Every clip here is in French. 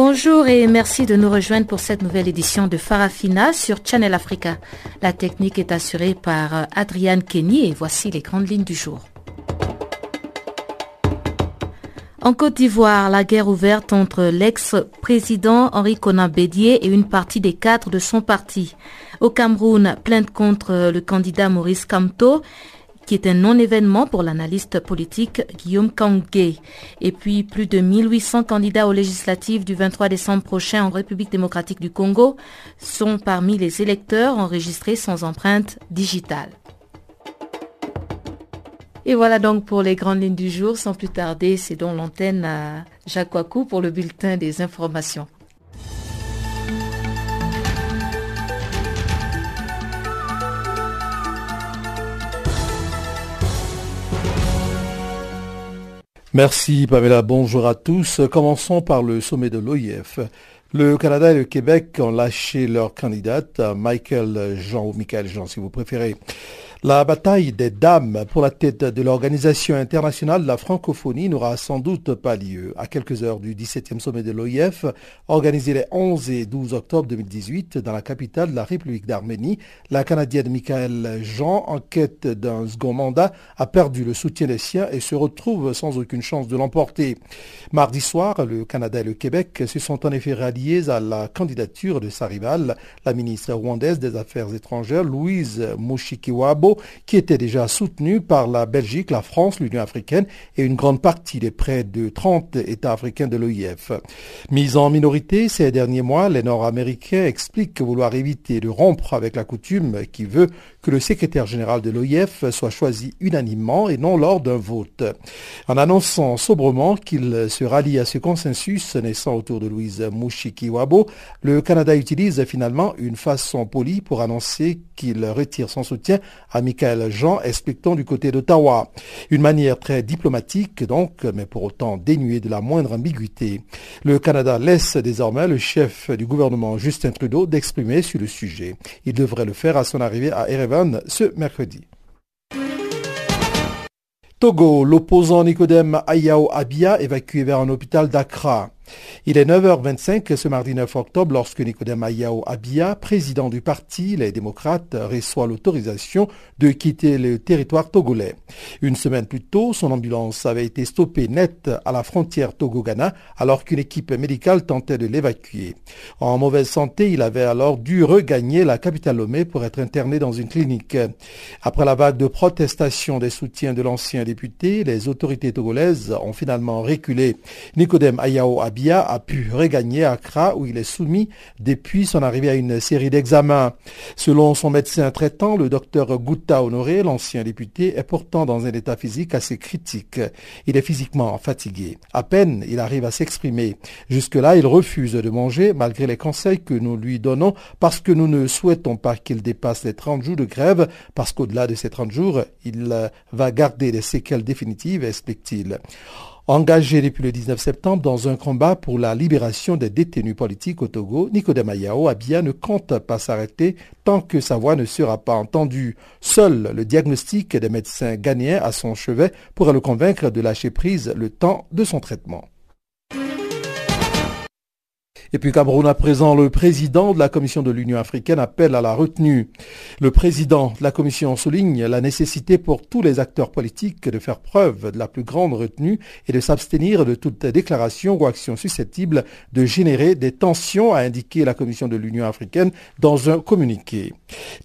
Bonjour et merci de nous rejoindre pour cette nouvelle édition de Farafina sur Channel Africa. La technique est assurée par Adriane Kenny et voici les grandes lignes du jour. En Côte d'Ivoire, la guerre ouverte entre l'ex-président Henri Conan Bédier et une partie des cadres de son parti. Au Cameroun, plainte contre le candidat Maurice Kamto qui est un non-événement pour l'analyste politique Guillaume Kangé. Et puis, plus de 1800 candidats aux législatives du 23 décembre prochain en République démocratique du Congo sont parmi les électeurs enregistrés sans empreinte digitale. Et voilà donc pour les grandes lignes du jour. Sans plus tarder, c'est donc l'antenne à Jacques pour le bulletin des informations. Merci Pamela, bonjour à tous. Commençons par le sommet de l'OIF. Le Canada et le Québec ont lâché leur candidate, Michael Jean ou Michael Jean si vous préférez. La bataille des dames pour la tête de l'Organisation internationale de la francophonie n'aura sans doute pas lieu. À quelques heures du 17e sommet de l'OIF, organisé les 11 et 12 octobre 2018 dans la capitale de la République d'Arménie, la Canadienne Michael Jean, en quête d'un second mandat, a perdu le soutien des siens et se retrouve sans aucune chance de l'emporter. Mardi soir, le Canada et le Québec se sont en effet ralliés à la candidature de sa rivale, la ministre rwandaise des Affaires étrangères, Louise Mushikiwabo, qui était déjà soutenu par la Belgique, la France, l'Union africaine et une grande partie des près de 30 États africains de l'OIF. Mis en minorité ces derniers mois, les Nord-Américains expliquent vouloir éviter de rompre avec la coutume qui veut que le secrétaire général de l'OIF soit choisi unanimement et non lors d'un vote. En annonçant sobrement qu'il se rallie à ce consensus naissant autour de Louise Mushikiwabo, le Canada utilise finalement une façon polie pour annoncer qu'il retire son soutien à Michael Jean, expliquant du côté d'Ottawa. Une manière très diplomatique donc, mais pour autant dénuée de la moindre ambiguïté. Le Canada laisse désormais le chef du gouvernement Justin Trudeau d'exprimer sur le sujet. Il devrait le faire à son arrivée à Ce mercredi. Togo, l'opposant Nicodème Ayao Abia évacué vers un hôpital d'Accra. Il est 9h25 ce mardi 9 octobre lorsque Nicodème Ayao Abia, président du parti Les démocrates, reçoit l'autorisation de quitter le territoire togolais. Une semaine plus tôt, son ambulance avait été stoppée net à la frontière Togo-Ghana alors qu'une équipe médicale tentait de l'évacuer. En mauvaise santé, il avait alors dû regagner la capitale Lomé pour être interné dans une clinique. Après la vague de protestation des soutiens de l'ancien député, les autorités togolaises ont finalement reculé. Nicodème Ayao Abia a pu regagner Accra où il est soumis depuis son arrivée à une série d'examens. Selon son médecin traitant, le docteur Gouta Honoré, l'ancien député, est pourtant dans un état physique assez critique. Il est physiquement fatigué. À peine il arrive à s'exprimer. Jusque-là, il refuse de manger malgré les conseils que nous lui donnons parce que nous ne souhaitons pas qu'il dépasse les 30 jours de grève parce qu'au-delà de ces 30 jours, il va garder des séquelles définitives, explique-t-il. Engagé depuis le 19 septembre dans un combat pour la libération des détenus politiques au Togo, Nicodème Ayao Abia ne compte pas s'arrêter tant que sa voix ne sera pas entendue. Seul le diagnostic des médecins ghanéens à son chevet pourra le convaincre de lâcher prise le temps de son traitement. Et puis Cameroun à présent, le président de la Commission de l'Union africaine appelle à la retenue. Le président de la Commission souligne la nécessité pour tous les acteurs politiques de faire preuve de la plus grande retenue et de s'abstenir de toute déclaration ou action susceptible de générer des tensions, a indiqué la Commission de l'Union africaine dans un communiqué.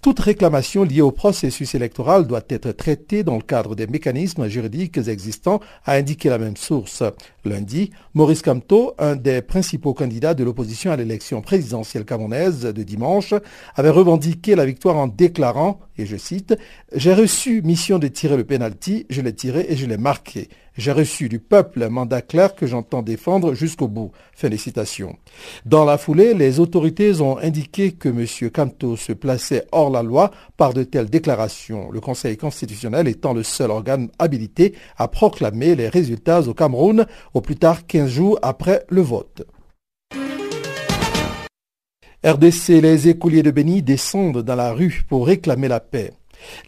Toute réclamation liée au processus électoral doit être traitée dans le cadre des mécanismes juridiques existants, a indiqué la même source. Lundi, Maurice Kamto, un des principaux candidats de l'opposition à l'élection présidentielle camerounaise de dimanche, avait revendiqué la victoire en déclarant, et je cite, J'ai reçu mission de tirer le penalty, je l'ai tiré et je l'ai marqué. J'ai reçu du peuple un mandat clair que j'entends défendre jusqu'au bout. Fin des citations. Dans la foulée, les autorités ont indiqué que M. Kanto se plaçait hors la loi par de telles déclarations, le Conseil constitutionnel étant le seul organe habilité à proclamer les résultats au Cameroun au plus tard 15 jours après le vote. RDC, les écoliers de Béni descendent dans la rue pour réclamer la paix.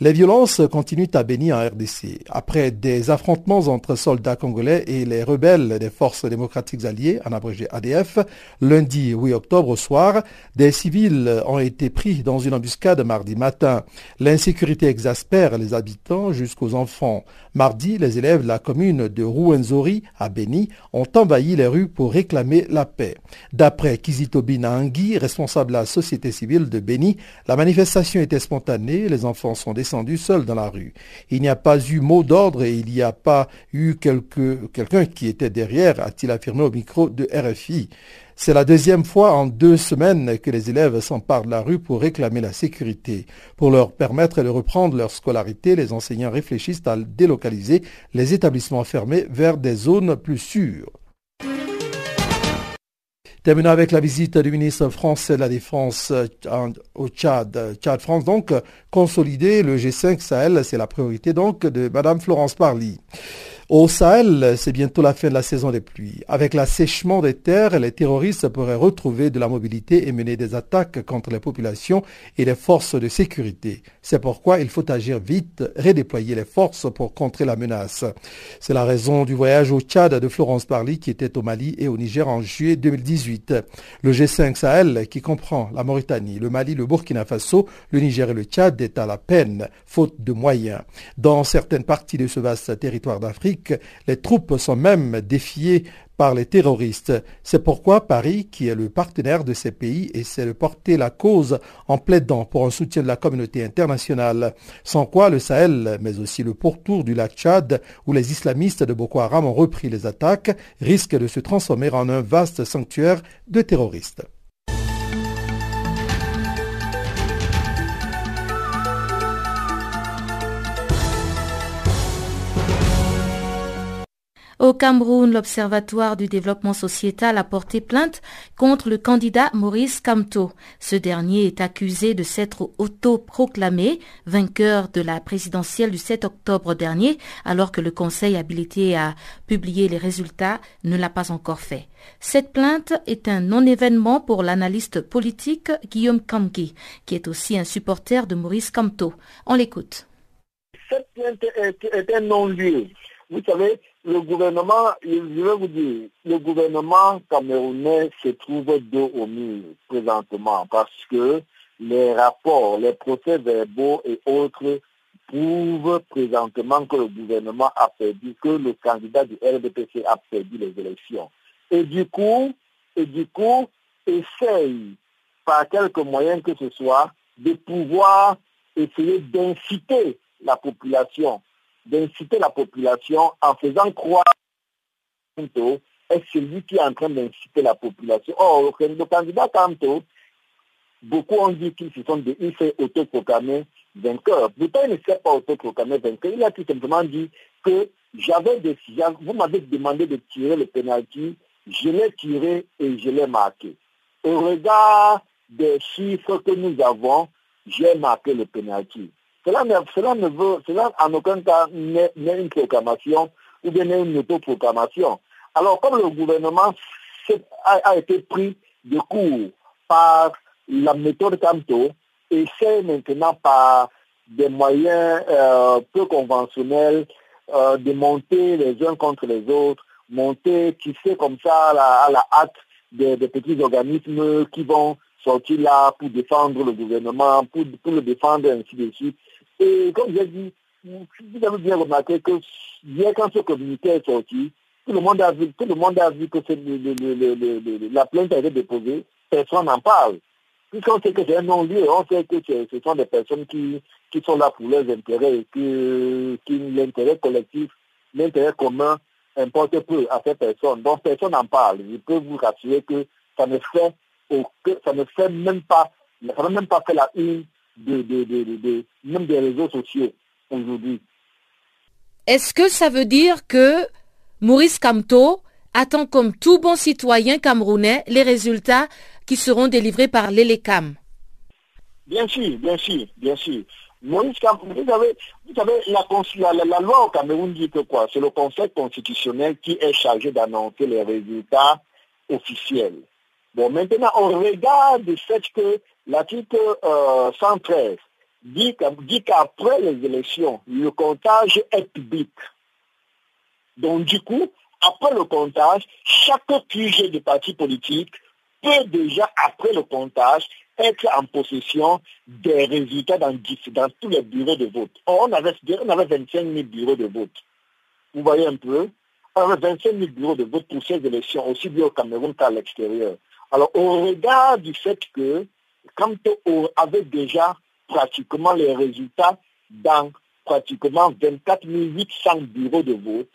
Les violences continuent à bénir en RDC. Après des affrontements entre soldats congolais et les rebelles des forces démocratiques alliées, en abrégé ADF, lundi 8 octobre au soir, des civils ont été pris dans une embuscade mardi matin. L'insécurité exaspère les habitants jusqu'aux enfants. Mardi, les élèves de la commune de Rouenzori à Béni ont envahi les rues pour réclamer la paix. D'après Kizito Binangui, responsable de la société civile de Béni, la manifestation était spontanée, les enfants descendus seuls dans la rue. Il n'y a pas eu mot d'ordre et il n'y a pas eu quelqu'un qui était derrière, a-t-il affirmé au micro de RFI. C'est la deuxième fois en deux semaines que les élèves s'emparent de la rue pour réclamer la sécurité. Pour leur permettre de reprendre leur scolarité, les enseignants réfléchissent à délocaliser les établissements fermés vers des zones plus sûres. Terminons avec la visite du ministre français de la Défense euh, au Tchad. Tchad France, donc, consolider le G5 Sahel, c'est la priorité donc de Madame Florence Parly. Au Sahel, c'est bientôt la fin de la saison des pluies. Avec l'assèchement des terres, les terroristes pourraient retrouver de la mobilité et mener des attaques contre les populations et les forces de sécurité. C'est pourquoi il faut agir vite, redéployer les forces pour contrer la menace. C'est la raison du voyage au Tchad de Florence Parly qui était au Mali et au Niger en juillet 2018. Le G5 Sahel, qui comprend la Mauritanie, le Mali, le Burkina Faso, le Niger et le Tchad, est à la peine, faute de moyens. Dans certaines parties de ce vaste territoire d'Afrique, les troupes sont même défiées par les terroristes. C'est pourquoi Paris, qui est le partenaire de ces pays, essaie de porter la cause en plaidant pour un soutien de la communauté internationale. Sans quoi le Sahel, mais aussi le pourtour du lac Tchad, où les islamistes de Boko Haram ont repris les attaques, risque de se transformer en un vaste sanctuaire de terroristes. Au Cameroun, l'Observatoire du développement sociétal a porté plainte contre le candidat Maurice Kamto. Ce dernier est accusé de s'être autoproclamé vainqueur de la présidentielle du 7 octobre dernier, alors que le Conseil habilité à publier les résultats ne l'a pas encore fait. Cette plainte est un non-événement pour l'analyste politique Guillaume Kamki, qui est aussi un supporter de Maurice Kamto. On l'écoute. Cette plainte est un non-lieu. Vous savez, le gouvernement, je vais vous dire, le gouvernement camerounais se trouve dos au mur présentement parce que les rapports, les procès verbaux et autres prouvent présentement que le gouvernement a perdu, que le candidat du RDPC a perdu les élections. Et du coup, et du coup, essaye par quelques moyens que ce soit de pouvoir essayer d'inciter la population d'inciter la population en faisant croire que est celui qui est en train d'inciter la population. Or, le candidat Kanto, beaucoup ont dit qu'il s'est autoproclamé vainqueur. Pourtant, il ne s'est pas autoproclamé vainqueur. Il a tout simplement dit que j'avais des, vous m'avez demandé de tirer le penalty, je l'ai tiré et je l'ai marqué. Au regard des chiffres que nous avons, j'ai marqué le penalty. Cela ne, veut, cela en aucun cas n'est une proclamation ou bien une autoproclamation. Alors, comme le gouvernement a, été pris de court par la méthode Canto, essaie maintenant par des moyens euh, peu conventionnels euh, de monter les uns contre les autres, monter, qui fait comme ça à la, hâte des, petits organismes qui vont sortir là pour défendre le gouvernement, pour, pour le défendre, ainsi de suite. Et comme j'ai dit, vous avez bien remarqué que bien quand ce communiqué est sorti, tout le monde a vu, tout le monde a vu que la plainte a été déposée, personne n'en parle. Puisqu'on sait que c'est un non-lieu, on sait que ce sont des personnes qui, qui sont là pour leurs intérêts que, l'intérêt collectif, l'intérêt commun importe peu à ces personnes. Donc personne n'en parle. Je peux vous rassurer que ça ne fait, ça ne fait même pas, ça n'a même pas fait la une de, de, même des réseaux sociaux aujourd'hui. Est-ce que ça veut dire que Maurice Kamto attend comme tout bon citoyen camerounais les résultats qui seront délivrés par l'ELECAM? Bien sûr, bien sûr, bien sûr. Maurice Kamto, vous savez, vous savez la, la, loi au Cameroun dit que quoi? C'est le Conseil constitutionnel qui est chargé d'annoncer les résultats officiels. Bon, maintenant, on regarde du fait que l'article 113 euh, dit qu'après les élections, le comptage est public. Donc, du coup, après le comptage, chaque QG de parti politique peut déjà, après le comptage, être en possession des résultats dans, dans tous les bureaux de vote. On avait, on avait 25 000 bureaux de vote. Vous voyez un peu? On avait 25 000 bureaux de vote pour ces élections, aussi bien au Cameroun qu'à l'extérieur. Alors, au regard du fait que, quand on avait déjà pratiquement les résultats dans pratiquement 24 800 bureaux de vote,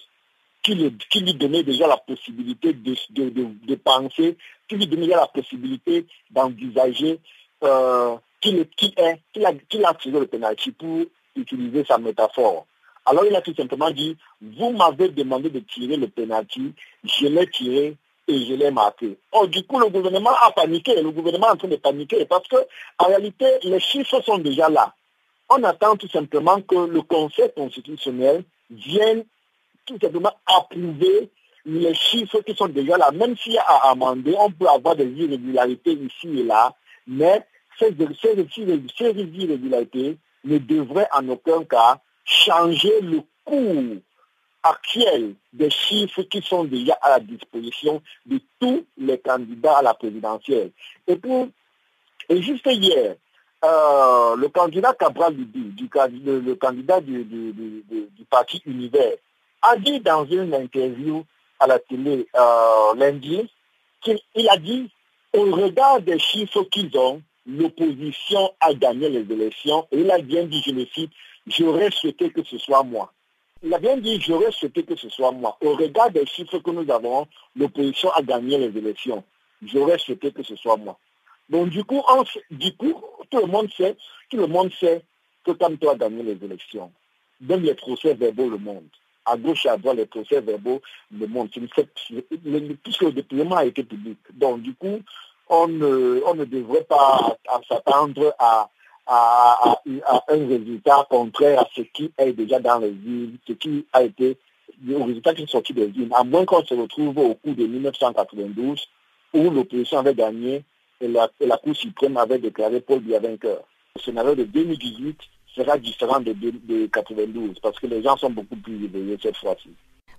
qui, lui donnait déjà la possibilité de, penser, qui lui donnait déjà la possibilité d'envisager euh, qu'il a, a tiré le pénalty pour utiliser sa métaphore. Alors il a tout simplement dit, vous m'avez demandé de tirer le pénalty, je l'ai tiré et je l'ai marqué. Oh, du coup, le gouvernement a paniqué, le gouvernement est en train de paniquer parce que, en réalité, les chiffres sont déjà là. On attend tout simplement que le Conseil constitutionnel vienne tout simplement approuver les chiffres qui sont déjà là. Même s'il y a à amender, on peut avoir des irrégularités ici et là, mais ces, ces irrégularités ne devraient en aucun cas changer le cours actuel des chiffres qui sont déjà à la disposition de tous les candidats à la présidentielle. Et, et juste hier, euh, le candidat Cabral du, le, candidat du, du, parti Univers, a dit dans une interview à la télé euh, lundi qu'il a dit, au regard des chiffres qu'ils ont, l'opposition a gagné les élections. Et il a bien dit, je le cite, j'aurais souhaité que ce soit moi. Il a bien dit, j'aurais souhaité que ce soit moi. Au regard des chiffres que nous avons, l'opposition a gagné les élections. J'aurais souhaité que ce soit moi. Donc du coup, du coup, tout le monde sait, tout le monde sait que toi a gagné les élections. Même les procès verbaux le monde. À gauche et à droite, les procès verbaux le monde. Puisque le déploiement a été public. Donc du coup, on ne devrait pas s'attendre à à, un résultat contraire à ce qui est déjà dans les villes, ce qui a été le résultat qui est sorti des villes, à moins qu'on se retrouve au cours de 1992 où l'opposition avait gagné et la, Cour suprême avait déclaré Paul Biya vainqueur. Le scénario de 2018 sera différent de, 1992 parce que les gens sont beaucoup plus éveillés cette fois-ci.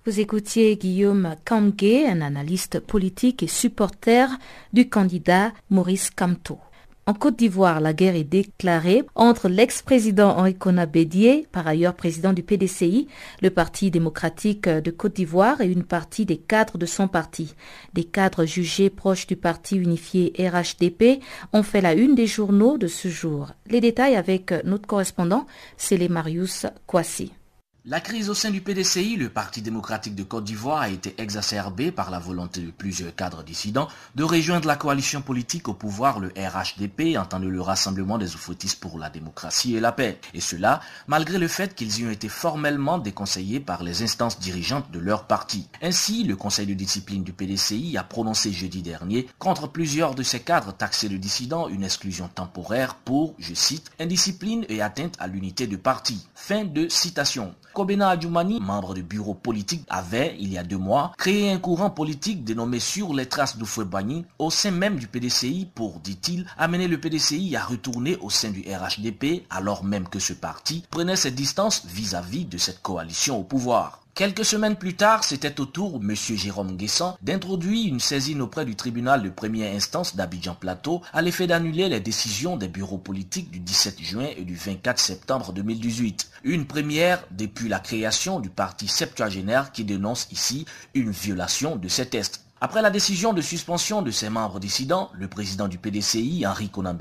Vous écoutiez Guillaume Kamge, un analyste politique et supporter du candidat Maurice Kamto. En Côte d'Ivoire, la guerre est déclarée entre l'ex-président Henri Kona Bédier, par ailleurs président du PDCI, le Parti démocratique de Côte d'Ivoire et une partie des cadres de son parti. Des cadres jugés proches du parti unifié RHDP ont fait la une des journaux de ce jour. Les détails avec notre correspondant, c'est Marius Kwasi. La crise au sein du PDCI, le Parti démocratique de Côte d'Ivoire, a été exacerbée par la volonté de plusieurs cadres dissidents de rejoindre la coalition politique au pouvoir, le RHDP, entendu le Rassemblement des Oufoutistes pour la démocratie et la paix. Et cela, malgré le fait qu'ils y ont été formellement déconseillés par les instances dirigeantes de leur parti. Ainsi, le Conseil de discipline du PDCI a prononcé jeudi dernier contre plusieurs de ces cadres taxés de dissidents une exclusion temporaire pour, je cite, indiscipline et atteinte à l'unité de parti. Fin de citation. Kobena Adjoumani, membre du bureau politique, avait, il y a deux mois, créé un courant politique dénommé Sur les traces d'Oufouébani au sein même du PDCI pour, dit-il, amener le PDCI à retourner au sein du RHDP alors même que ce parti prenait ses distances vis-à-vis de cette coalition au pouvoir. Quelques semaines plus tard, c'était au tour M. Jérôme Guesson d'introduire une saisine auprès du tribunal de première instance d'Abidjan Plateau à l'effet d'annuler les décisions des bureaux politiques du 17 juin et du 24 septembre 2018. Une première depuis la création du parti septuagénaire qui dénonce ici une violation de ces tests. Après la décision de suspension de ses membres dissidents, le président du PDCI, Henri Conan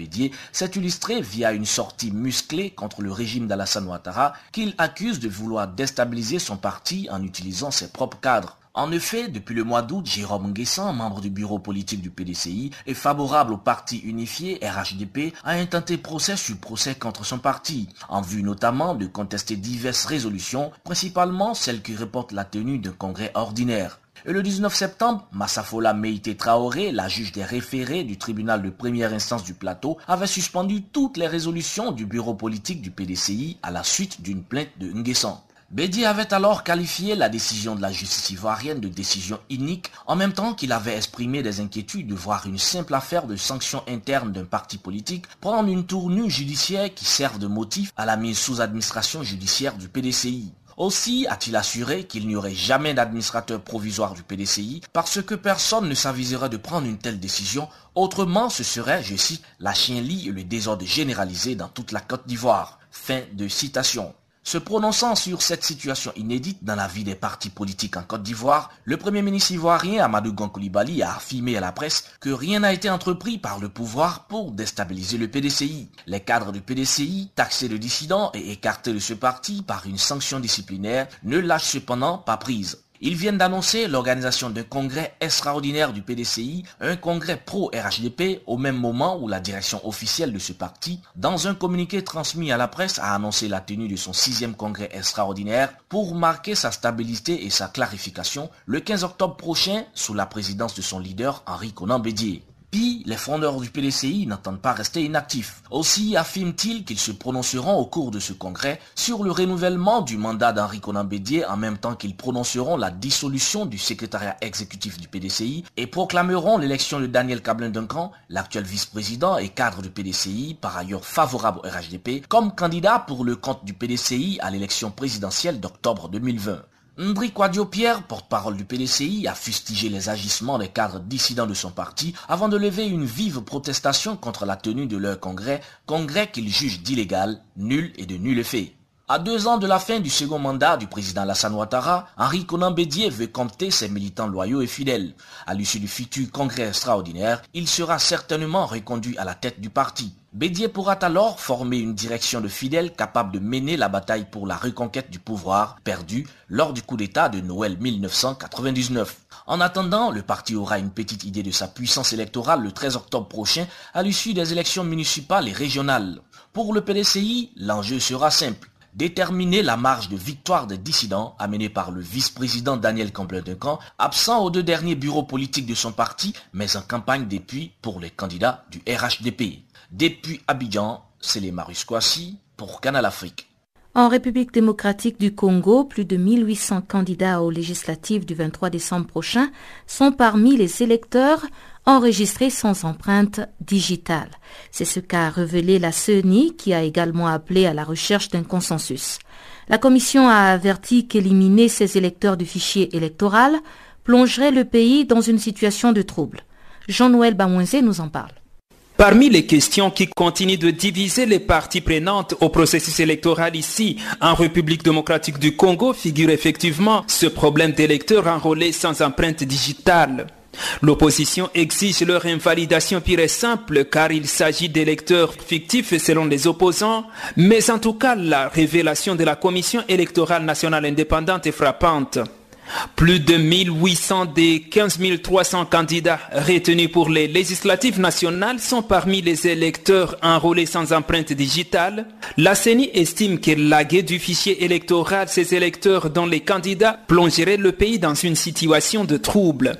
s'est illustré via une sortie musclée contre le régime d'Alassane Ouattara qu'il accuse de vouloir déstabiliser son parti en utilisant ses propres cadres. En effet, depuis le mois d'août, Jérôme Nguessan, membre du bureau politique du PDCI, est favorable au parti unifié RHDP à intenter procès sur procès contre son parti, en vue notamment de contester diverses résolutions, principalement celles qui reportent la tenue d'un congrès ordinaire. Et le 19 septembre, Massafola Meïté Traoré, la juge des référés du tribunal de première instance du plateau, avait suspendu toutes les résolutions du bureau politique du PDCI à la suite d'une plainte de Nguessan. Bédier avait alors qualifié la décision de la justice ivoirienne de décision unique, en même temps qu'il avait exprimé des inquiétudes de voir une simple affaire de sanction interne d'un parti politique prendre une tournure judiciaire qui serve de motif à la mise sous administration judiciaire du PDCI. Aussi a-t-il assuré qu'il n'y aurait jamais d'administrateur provisoire du PDCI parce que personne ne s'aviserait de prendre une telle décision, autrement ce serait, je cite, la chienlit et le désordre généralisé dans toute la Côte d'Ivoire. Fin de citation. Se prononçant sur cette situation inédite dans la vie des partis politiques en Côte d'Ivoire, le Premier ministre ivoirien Amadou Gon a affirmé à la presse que rien n'a été entrepris par le pouvoir pour déstabiliser le PDCI. Les cadres du PDCI, taxés de dissidents et écartés de ce parti par une sanction disciplinaire, ne lâchent cependant pas prise. Ils viennent d'annoncer l'organisation d'un congrès extraordinaire du PDCI, un congrès pro-RHDP, au même moment où la direction officielle de ce parti, dans un communiqué transmis à la presse, a annoncé la tenue de son sixième congrès extraordinaire pour marquer sa stabilité et sa clarification le 15 octobre prochain sous la présidence de son leader Henri Conan Bédier. Puis, les fondeurs du PDCI n'entendent pas rester inactifs. Aussi affirment-ils qu'ils se prononceront au cours de ce congrès sur le renouvellement du mandat d'Henri Conan Bédier en même temps qu'ils prononceront la dissolution du secrétariat exécutif du PDCI et proclameront l'élection de Daniel Cablin Duncan, l'actuel vice-président et cadre du PDCI, par ailleurs favorable au RHDP, comme candidat pour le compte du PDCI à l'élection présidentielle d'octobre 2020. Ndri Pierre, porte-parole du PDCI, a fustigé les agissements des cadres dissidents de son parti avant de lever une vive protestation contre la tenue de leur congrès, congrès qu'il juge d'illégal, nul et de nul effet. À deux ans de la fin du second mandat du président Lassane Ouattara, Henri Conan Bédier veut compter ses militants loyaux et fidèles. À l'issue du futur congrès extraordinaire, il sera certainement reconduit à la tête du parti. Bédier pourra alors former une direction de fidèles capable de mener la bataille pour la reconquête du pouvoir perdu lors du coup d'État de Noël 1999. En attendant, le parti aura une petite idée de sa puissance électorale le 13 octobre prochain à l'issue des élections municipales et régionales. Pour le PDCI, l'enjeu sera simple déterminer la marge de victoire des dissidents amenée par le vice-président Daniel Camblin-Duncan, absent aux deux derniers bureaux politiques de son parti, mais en campagne depuis pour les candidats du RHDP. Depuis Abidjan, c'est les Marus pour Canal Afrique. En République démocratique du Congo, plus de 1800 candidats aux législatives du 23 décembre prochain sont parmi les électeurs enregistrés sans empreinte digitale. C'est ce qu'a révélé la CENI qui a également appelé à la recherche d'un consensus. La commission a averti qu'éliminer ces électeurs du fichier électoral plongerait le pays dans une situation de trouble. Jean-Noël Bamouense nous en parle. Parmi les questions qui continuent de diviser les parties prenantes au processus électoral ici, en République démocratique du Congo, figure effectivement ce problème d'électeurs enrôlés sans empreinte digitale. L'opposition exige leur invalidation pure et simple car il s'agit d'électeurs fictifs selon les opposants, mais en tout cas la révélation de la Commission électorale nationale indépendante est frappante. Plus de 1800 des 15 300 candidats retenus pour les législatives nationales sont parmi les électeurs enrôlés sans empreinte digitale. La CENI estime que laguer du fichier électoral ces électeurs dont les candidats plongerait le pays dans une situation de trouble.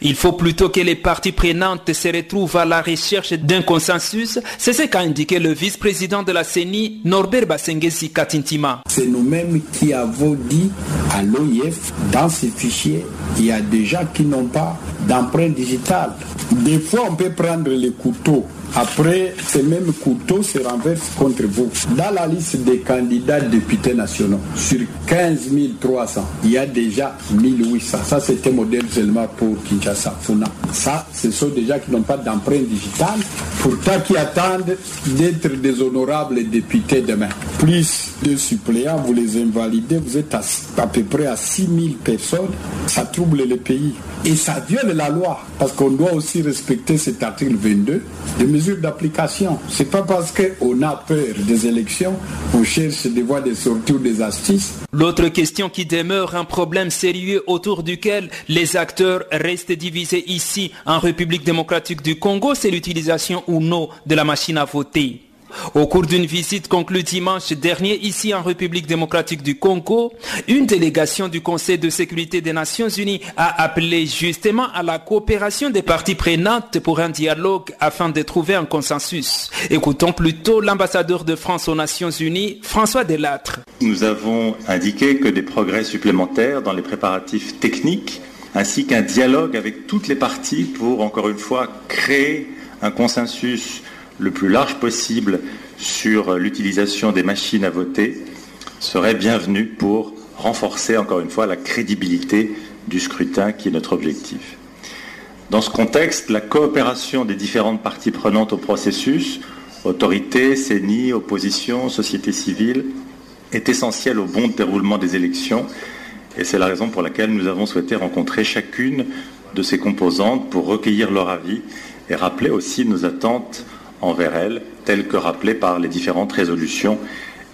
Il faut plutôt que les parties prenantes se retrouvent à la recherche d'un consensus. C'est ce qu'a indiqué le vice-président de la CENI, Norbert Basengesi Katintima. C'est nous-mêmes qui avons dit à l'OIF, dans ces fichiers, il y a des gens qui n'ont pas d'empreinte digitale. Des fois, on peut prendre les couteaux après, ces mêmes couteaux se renversent contre vous. Dans la liste des candidats députés nationaux, sur 15 300, il y a déjà 1800. Ça, c'était modèle seulement pour Kinshasa, Funa. Ça, ce sont des gens qui n'ont pas d'empreinte digitale, pourtant qui attendent d'être des honorables députés demain. plus de suppléants, vous les invalidez, vous êtes à, à peu près à 6000 personnes, ça trouble le pays. Et ça viole la loi, parce qu'on doit aussi respecter cet article 22 des mesures d'application. C'est pas parce qu'on a peur des élections qu'on cherche des voies de sortie ou des astuces. L'autre question qui demeure un problème sérieux autour duquel les acteurs restent divisés ici en République démocratique du Congo, c'est l'utilisation ou non de la machine à voter. Au cours d'une visite conclue dimanche dernier ici en République démocratique du Congo, une délégation du Conseil de sécurité des Nations Unies a appelé justement à la coopération des parties prenantes pour un dialogue afin de trouver un consensus. Écoutons plutôt l'ambassadeur de France aux Nations Unies, François Delattre. Nous avons indiqué que des progrès supplémentaires dans les préparatifs techniques ainsi qu'un dialogue avec toutes les parties pour, encore une fois, créer un consensus le plus large possible sur l'utilisation des machines à voter serait bienvenu pour renforcer encore une fois la crédibilité du scrutin qui est notre objectif. Dans ce contexte, la coopération des différentes parties prenantes au processus, autorités, CENI, opposition, société civile, est essentielle au bon déroulement des élections et c'est la raison pour laquelle nous avons souhaité rencontrer chacune de ces composantes pour recueillir leur avis et rappeler aussi nos attentes envers elles, telles que rappelées par les différentes résolutions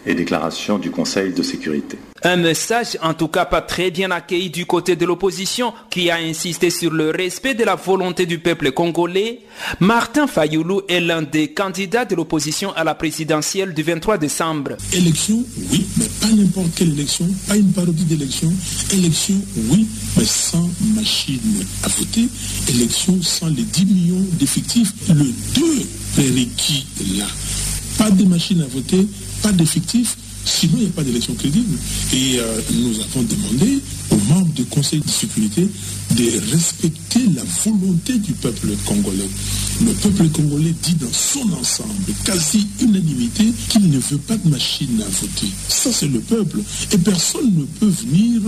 et déclarations du Conseil de sécurité. Un message en tout cas pas très bien accueilli du côté de l'opposition qui a insisté sur le respect de la volonté du peuple congolais. Martin Fayoulou est l'un des candidats de l'opposition à la présidentielle du 23 décembre. Élection, oui, mais pas n'importe quelle élection, pas une parodie d'élection. Élection, oui, mais sans machine à voter. Élection sans les 10 millions d'effectifs. Le 2 prérequis là. Pas de machine à voter, pas d'effectifs, sinon il n'y a pas d'élection crédible. Et euh, nous avons demandé aux membres du Conseil de sécurité de respecter la volonté du peuple congolais. Le peuple congolais dit dans son ensemble, quasi unanimité, qu'il ne veut pas de machine à voter. Ça, c'est le peuple. Et personne ne peut venir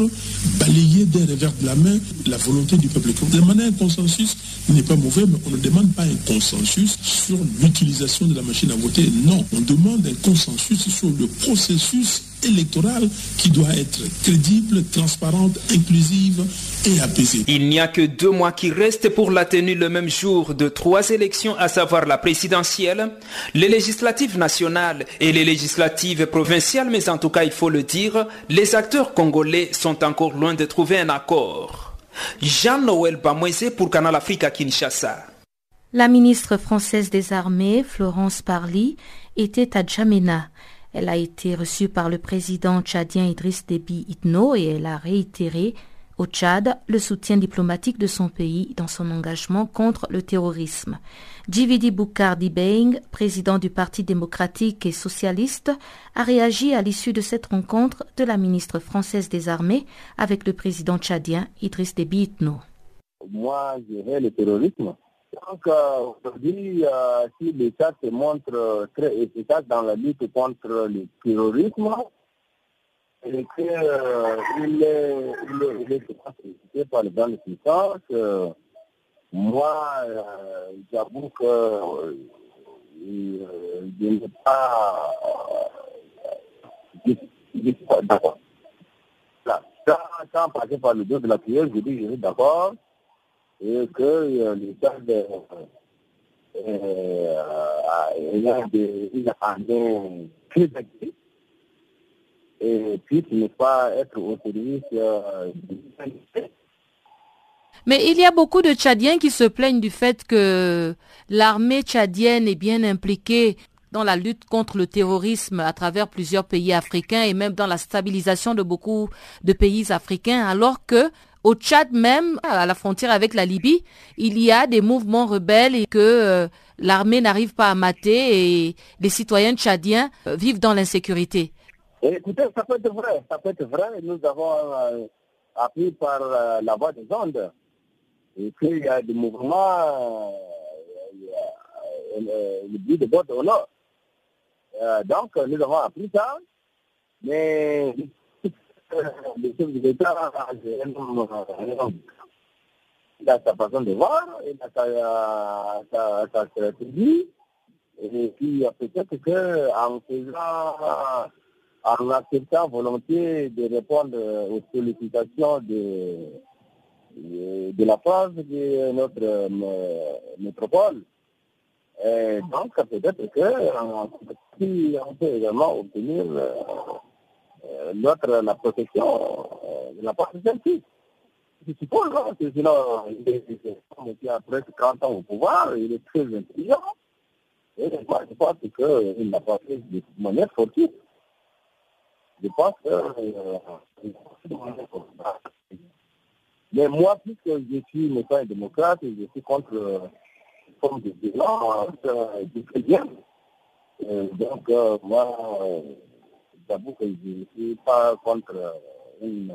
balayer d'un revers de la main la volonté du peuple congolais. Demander un consensus n'est pas mauvais, mais on ne demande pas un consensus sur l'utilisation de la machine à voter. Non, on demande un consensus sur le processus électorale qui doit être crédible, transparente, inclusive et apaisée. Il n'y a que deux mois qui restent pour la tenue le même jour de trois élections, à savoir la présidentielle, les législatives nationales et les législatives provinciales, mais en tout cas, il faut le dire, les acteurs congolais sont encore loin de trouver un accord. Jean-Noël Bamouese pour Canal Afrique à Kinshasa. La ministre française des Armées, Florence Parly, était à Djamena. Elle a été reçue par le président tchadien Idriss Déby Itno et elle a réitéré au Tchad le soutien diplomatique de son pays dans son engagement contre le terrorisme. Djividi Boukar Dibeng, président du Parti démocratique et socialiste, a réagi à l'issue de cette rencontre de la ministre française des Armées avec le président tchadien Idriss Déby Itno. Moi, je le terrorisme donc euh, aujourd'hui, euh, si l'État se montre euh, très efficace dans la lutte contre le terrorisme, et qu'il euh, il est, il est, il par les grandes puissances, moi, j'avoue que je n'ai pas d'accord. Sans, sans passer par le dos de la prière, je dis je suis d'accord et que l'État ayant une armée active et puisse ne pas être au service euh, Mais il y a beaucoup de Tchadiens qui se plaignent du fait que l'armée tchadienne est bien impliquée dans la lutte contre le terrorisme à travers plusieurs pays africains et même dans la stabilisation de beaucoup de pays africains, alors que au Tchad même, à la frontière avec la Libye, il y a des mouvements rebelles et que euh, l'armée n'arrive pas à mater et les citoyens tchadiens euh, vivent dans l'insécurité. Écoutez, ça peut être vrai, ça peut être vrai. Nous avons euh, appris par la voie des ondes qu'il y a des mouvements, le but de vote au nord. donc, nous avons appris ça, mais le chef de l'État a sa façon de voir, il a sa, sa, sa stratégie, et puis peut-être qu'en faisant en acceptant volontiers de répondre aux sollicitations de, de la France de notre euh, métropole. Et donc, peut-être qu'on peut également obtenir euh, notre, la protection de la part de celle-ci. Je suppose hein, que sinon, il est après 30 ans au pouvoir, il est très intelligent. Et je pense qu'il n'a pas fait de manière fortuite. Je pense que euh, mais moi, puisque je suis médecin démocrate je suis contre euh, une forme de violence, euh, fais bien. Euh, donc, euh, moi, euh, j'avoue que je ne suis pas contre une,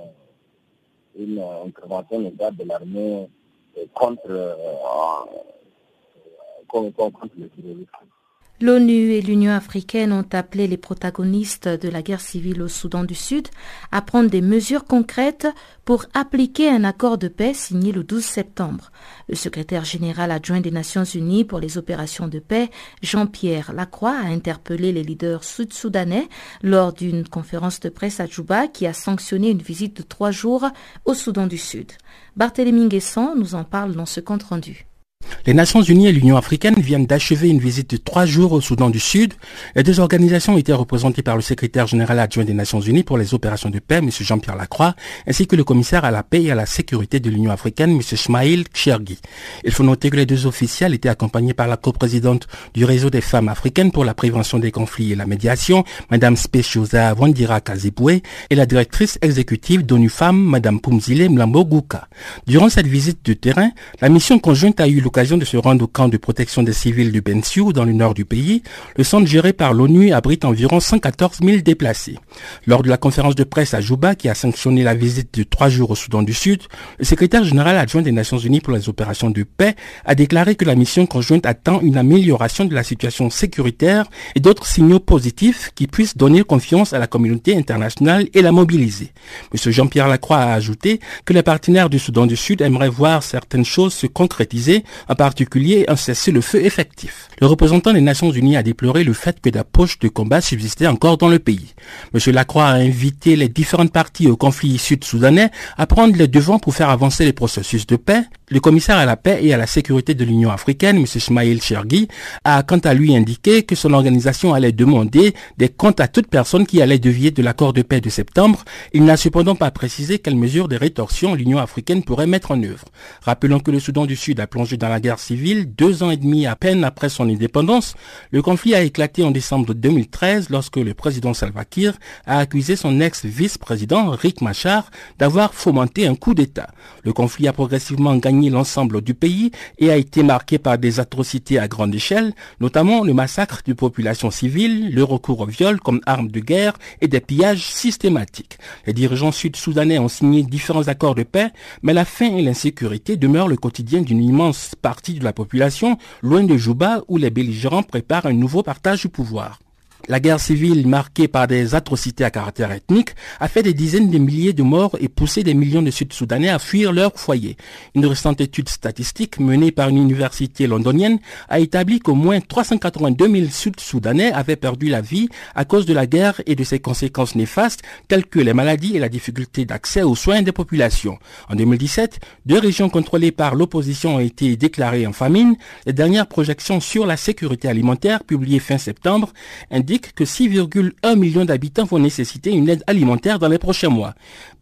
une intervention légale de l'armée contre, contre, contre le terrorisme. L'ONU et l'Union africaine ont appelé les protagonistes de la guerre civile au Soudan du Sud à prendre des mesures concrètes pour appliquer un accord de paix signé le 12 septembre. Le secrétaire général adjoint des Nations Unies pour les opérations de paix, Jean-Pierre Lacroix, a interpellé les leaders sud-soudanais lors d'une conférence de presse à Djouba qui a sanctionné une visite de trois jours au Soudan du Sud. Barthélémy Nguesson nous en parle dans ce compte rendu. Les Nations Unies et l'Union africaine viennent d'achever une visite de trois jours au Soudan du Sud. Les deux organisations étaient représentées par le secrétaire général adjoint des Nations Unies pour les opérations de paix, M. Jean-Pierre Lacroix, ainsi que le commissaire à la paix et à la sécurité de l'Union africaine, M. Smaïl Chergui. Il faut noter que les deux officiels étaient accompagnés par la coprésidente du réseau des femmes africaines pour la prévention des conflits et la médiation, Mme Speciosa Wandira Kaziboué, et la directrice exécutive d'ONU Femmes, Mme Pumzile Mlamboguka. Durant cette visite de terrain, la mission conjointe a eu de se rendre au camp de protection des civils dans le nord du pays. Le centre géré par l'ONU abrite environ 114 000 déplacés. Lors de la conférence de presse à Juba, qui a sanctionné la visite de trois jours au Soudan du Sud, le secrétaire général adjoint des Nations Unies pour les opérations de paix a déclaré que la mission conjointe attend une amélioration de la situation sécuritaire et d'autres signaux positifs qui puissent donner confiance à la communauté internationale et la mobiliser. M. Jean-Pierre Lacroix a ajouté que les partenaires du Soudan du Sud aimeraient voir certaines choses se concrétiser en particulier un cessez-le-feu effectif. Le représentant des Nations Unies a déploré le fait que des poches de combat subsistaient encore dans le pays. M. Lacroix a invité les différentes parties au conflit sud-soudanais à prendre les devants pour faire avancer les processus de paix. Le commissaire à la paix et à la sécurité de l'Union africaine, M. Smaïl Chergui, a quant à lui indiqué que son organisation allait demander des comptes à toute personne qui allait dévier de l'accord de paix de septembre. Il n'a cependant pas précisé quelles mesures de rétorsion l'Union africaine pourrait mettre en œuvre. Rappelons que le Soudan du Sud a plongé dans la guerre civile deux ans et demi à peine après son indépendance. Le conflit a éclaté en décembre 2013 lorsque le président Salva Kiir a accusé son ex-vice-président Rick Machar d'avoir fomenté un coup d'État. Le conflit a progressivement gagné l'ensemble du pays et a été marqué par des atrocités à grande échelle, notamment le massacre de populations civiles, le recours au viol comme arme de guerre et des pillages systématiques. Les dirigeants sud-soudanais ont signé différents accords de paix, mais la faim et l'insécurité demeurent le quotidien d'une immense partie de la population, loin de Juba où les belligérants préparent un nouveau partage du pouvoir. La guerre civile marquée par des atrocités à caractère ethnique a fait des dizaines de milliers de morts et poussé des millions de Sud-Soudanais à fuir leur foyer. Une récente étude statistique menée par une université londonienne a établi qu'au moins 382 000 Sud-Soudanais avaient perdu la vie à cause de la guerre et de ses conséquences néfastes telles que les maladies et la difficulté d'accès aux soins des populations. En 2017, deux régions contrôlées par l'opposition ont été déclarées en famine. Les dernières projections sur la sécurité alimentaire publiées fin septembre indiquent que 6,1 millions d'habitants vont nécessiter une aide alimentaire dans les prochains mois.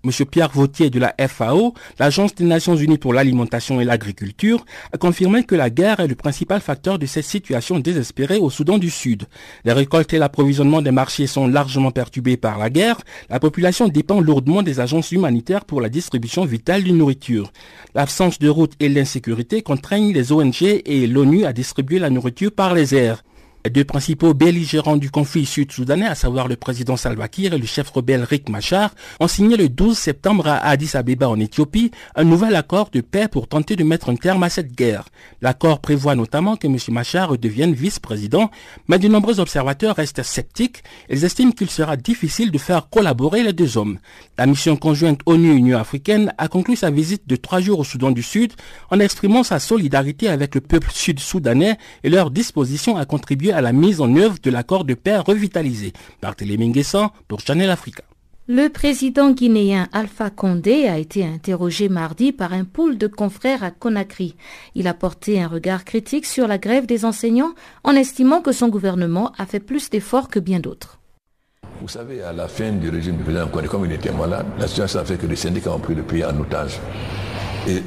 M. Pierre Vautier de la FAO, l'Agence des Nations Unies pour l'alimentation et l'agriculture, a confirmé que la guerre est le principal facteur de cette situation désespérée au Soudan du Sud. Les récoltes et l'approvisionnement des marchés sont largement perturbés par la guerre. La population dépend lourdement des agences humanitaires pour la distribution vitale de nourriture. L'absence de routes et l'insécurité contraignent les ONG et l'ONU à distribuer la nourriture par les airs. Les deux principaux belligérants du conflit sud-soudanais, à savoir le président Salva Kiir et le chef rebelle Rick Machar, ont signé le 12 septembre à Addis Abeba en Éthiopie un nouvel accord de paix pour tenter de mettre un terme à cette guerre. L'accord prévoit notamment que M. Machar devienne vice-président, mais de nombreux observateurs restent sceptiques. Ils estiment qu'il sera difficile de faire collaborer les deux hommes. La mission conjointe ONU-Union africaine a conclu sa visite de trois jours au Soudan du Sud en exprimant sa solidarité avec le peuple sud-soudanais et leur disposition à contribuer contribuer à la mise en œuvre de l'accord de paix revitalisé. Barthélémy Nguessan pour Channel Africa. Le président guinéen Alpha Condé a été interrogé mardi par un pool de confrères à Conakry. Il a porté un regard critique sur la grève des enseignants en estimant que son gouvernement a fait plus d'efforts que bien d'autres. Vous savez, à la fin du régime du président Condé, comme il était malade, la situation a fait que les syndicats ont pris le pays en otage. Et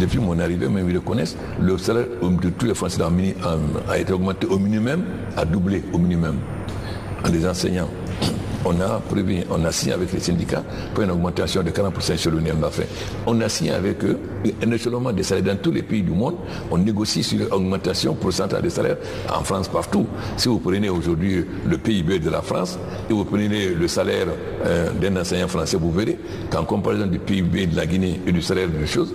depuis mon arrivée, même ils le connaissent, le salaire de tous les Français a été augmenté au minimum, a doublé au minimum. Les enseignants, on a prévu, on a signé avec les syndicats pour une augmentation de 40% sur l'Union fait. On a signé avec eux un échelonnement des salaires dans tous les pays du monde. On négocie sur l'augmentation pourcentage des salaires en France partout. Si vous prenez aujourd'hui le PIB de la France et vous prenez le salaire euh, d'un enseignant français, vous verrez qu'en comparaison du PIB de la Guinée et du salaire de choses,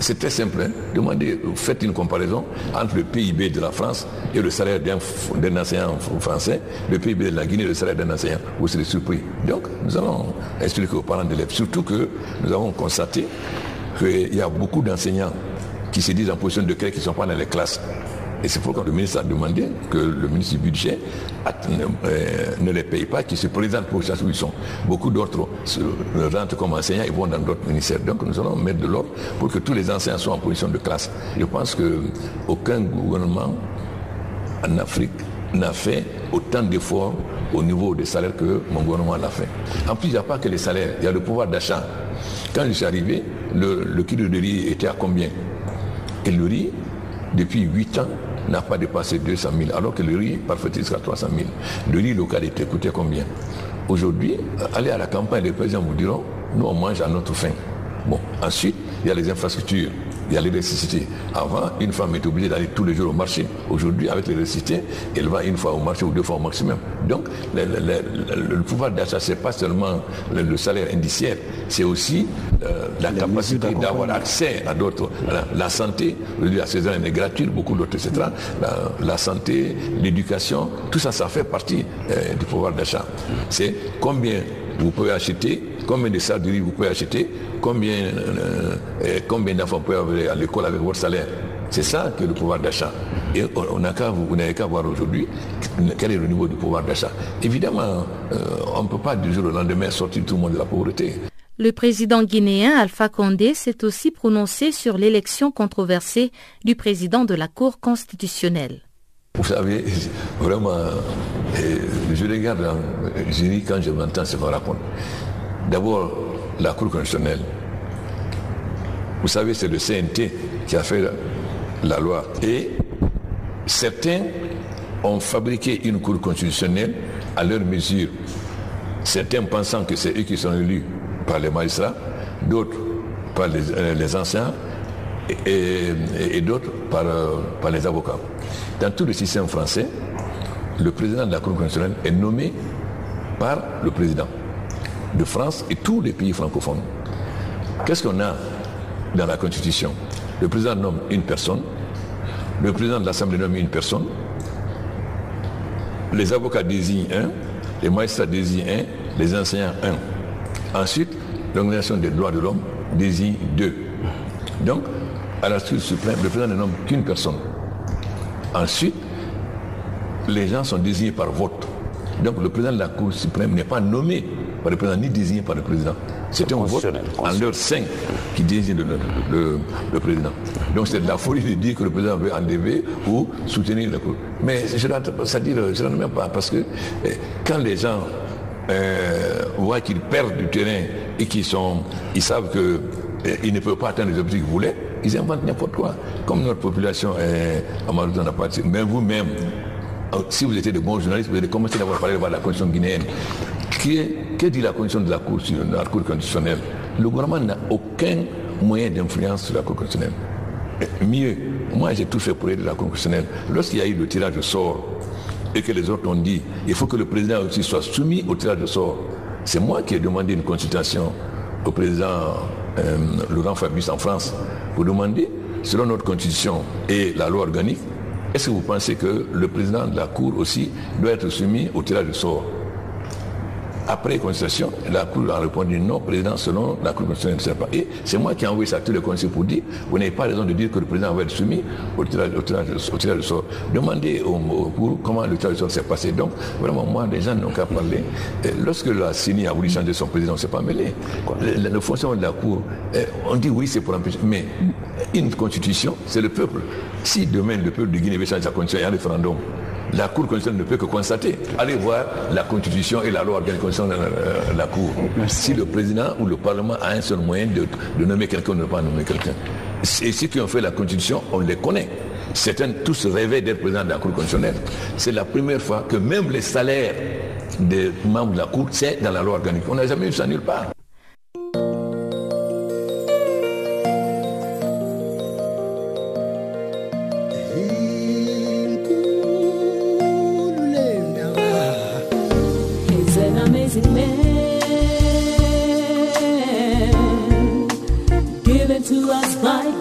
c'est très simple. Hein. Demandez, faites une comparaison entre le PIB de la France et le salaire d'un enseignant français, le PIB de la Guinée et le salaire d'un enseignant. Vous serez surpris. Donc, nous allons expliquer aux parents d'élèves. Surtout que nous avons constaté qu'il y a beaucoup d'enseignants qui se disent en position de créer qui ne sont pas dans les classes. Et c'est pourquoi le ministre a demandé que le ministre du budget euh, ne les paye pas, qu'ils se présentent pour chaque où ils sont. Beaucoup d'autres rentrent comme enseignants et vont dans d'autres ministères. Donc nous allons mettre de l'ordre pour que tous les enseignants soient en position de classe. Je pense qu'aucun gouvernement en Afrique n'a fait autant d'efforts au niveau des salaires que mon gouvernement l'a fait. En plus, il n'y a pas que les salaires, il y a le pouvoir d'achat. Quand je suis arrivé, le, le kilo de riz était à combien? Et le riz, depuis 8 ans, n'a pas dépassé 200 000, alors que le riz parfait jusqu'à 300 000. Le riz local était coûté combien? Aujourd'hui, allez à la campagne, les présidents vous diront, nous on mange à notre faim. Bon, ensuite, il y a les infrastructures il y a l'électricité. Avant, une femme était obligée d'aller tous les jours au marché. Aujourd'hui, avec l'électricité, elle va une fois au marché ou deux fois au maximum. Donc, le, pouvoir d'achat, ce n'est pas seulement le, salaire indiciaire, c'est aussi euh, la capacité d'avoir accès à d'autres. La, santé, la saison est gratuite, beaucoup d'autres, etc. La, santé, l'éducation, tout ça, ça fait partie euh, du pouvoir d'achat. C'est combien vous pouvez acheter, combien de salles de riz vous pouvez acheter, combien, euh, euh, combien d'enfants vous pouvez avoir à l'école avec votre salaire? C'est ça que le pouvoir d'achat. Et on n'a qu'à, vous n'avez qu'à voir aujourd'hui quel est le niveau du pouvoir d'achat. Évidemment, euh, on ne peut pas du jour au lendemain sortir tout le monde de la pauvreté. Le président guinéen Alpha Condé s'est aussi prononcé sur l'élection controversée du président de la Cour constitutionnelle. Vous savez, vraiment, je regarde, je dis quand je m'entends ce qu'on raconte. D'abord, la Cour constitutionnelle. Vous savez, c'est le CNT qui a fait la loi. Et certains ont fabriqué une Cour constitutionnelle à leur mesure. Certains pensant que c'est eux qui sont élus par les magistrats, d'autres par les, euh, anciens et, d'autres par, euh, par les avocats. Dans tout le système français, le président de la Cour constitutionnelle est nommé par le président de France et tous les pays francophones. Qu'est-ce qu'on a dans la Constitution? Le président nomme une personne, le président de l'Assemblée nomme une personne, les avocats désignent un, les magistrats désignent un, les enseignants un. Ensuite, l'Organisation des droits de l'homme désigne deux. Donc, à la Cour suprême, le président ne nomme qu'une personne. Ensuite, les gens sont désignés par vote. Donc le président de la Cour suprême n'est pas nommé par le président ni désigné par le président. C'est un vote en leur sein qui désigne le, président. Donc c'est de la folie de dire que le président veut enlever ou soutenir le Cour. Mais je ne même pas parce que eh, quand les gens euh, voient qu'ils perdent du terrain et qu'ils sont, ils savent qu'ils eh, ne peuvent pas atteindre les objectifs qu'ils voulaient, ils inventent n'importe quoi. Comme notre population est à n'a pas même vous-même, euh, si vous étiez de bons journalistes, vous allez commencer à parler de la condition guinéenne. Que dit la condition de la Cour, la cour constitutionnelle? Le gouvernement n'a aucun moyen d'influence sur la Cour constitutionnelle. Mieux, moi j'ai tout fait pour aider la Cour constitutionnelle. Lorsqu'il y a eu le tirage de sort et que les autres ont dit il faut que le président aussi soit soumis au tirage de sort, c'est moi qui ai demandé une consultation au président euh, Laurent Fabius en France pour demander, selon notre constitution et la loi organique, est-ce que vous pensez que le président de la Cour aussi doit être soumis au tirage de sort? Après consultation, la Cour a répondu non, président, selon la Cour constitutionnelle ne pas. Et c'est moi qui ai envoyé ça à tous les conseils pour dire, vous n'avez pas raison de dire que le président va être soumis au tirage, de sort. Demandez au, au comment le tirage de sort s'est passé. Donc, vraiment, moi, les gens n'ont qu'à parler. lorsque la CENI a voulu changer son président, on ne s'est pas mêlé. Le, le fonctionnement de la Cour, eh, on dit oui, c'est pour empêcher. Mais une constitution, c'est le peuple. Si demain le peuple de Guinée veut changer sa constitution, il y a un référendum. La Cour constitutionnelle ne peut que constater. Allez voir la Constitution et la loi organique de la, la Cour. Si le président ou le Parlement a un seul moyen de, de nommer quelqu'un ou de ne pas nommer quelqu'un. Et ceux qui ont fait la Constitution, on les connaît. Certains tous rêvaient d'être président de la Cour constitutionnelle. C'est la première fois que même les salaires des membres de la Cour, c'est dans la loi organique. On n'a jamais eu ça nulle part.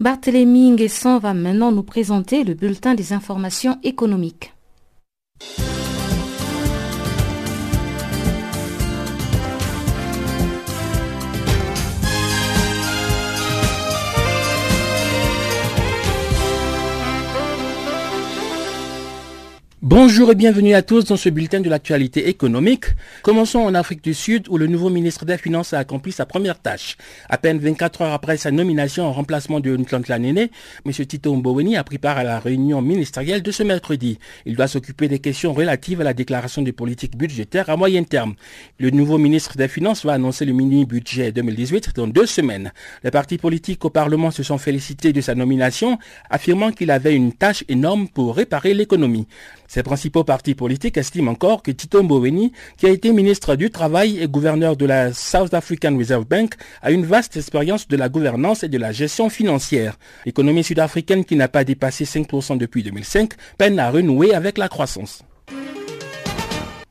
Barthélémy Nguesson va maintenant nous présenter le bulletin des informations économiques. Bonjour et bienvenue à tous dans ce bulletin de l'actualité économique. Commençons en Afrique du Sud où le nouveau ministre des Finances a accompli sa première tâche. À peine 24 heures après sa nomination en remplacement de Néné, M. Tito Mboweni a pris part à la réunion ministérielle de ce mercredi. Il doit s'occuper des questions relatives à la déclaration des politiques budgétaires à moyen terme. Le nouveau ministre des Finances va annoncer le mini-budget 2018 dans deux semaines. Les partis politiques au Parlement se sont félicités de sa nomination, affirmant qu'il avait une tâche énorme pour réparer l'économie. Ses principaux partis politiques estiment encore que Tito Mboweni, qui a été ministre du Travail et gouverneur de la South African Reserve Bank, a une vaste expérience de la gouvernance et de la gestion financière. L'économie sud-africaine, qui n'a pas dépassé 5% depuis 2005, peine à renouer avec la croissance.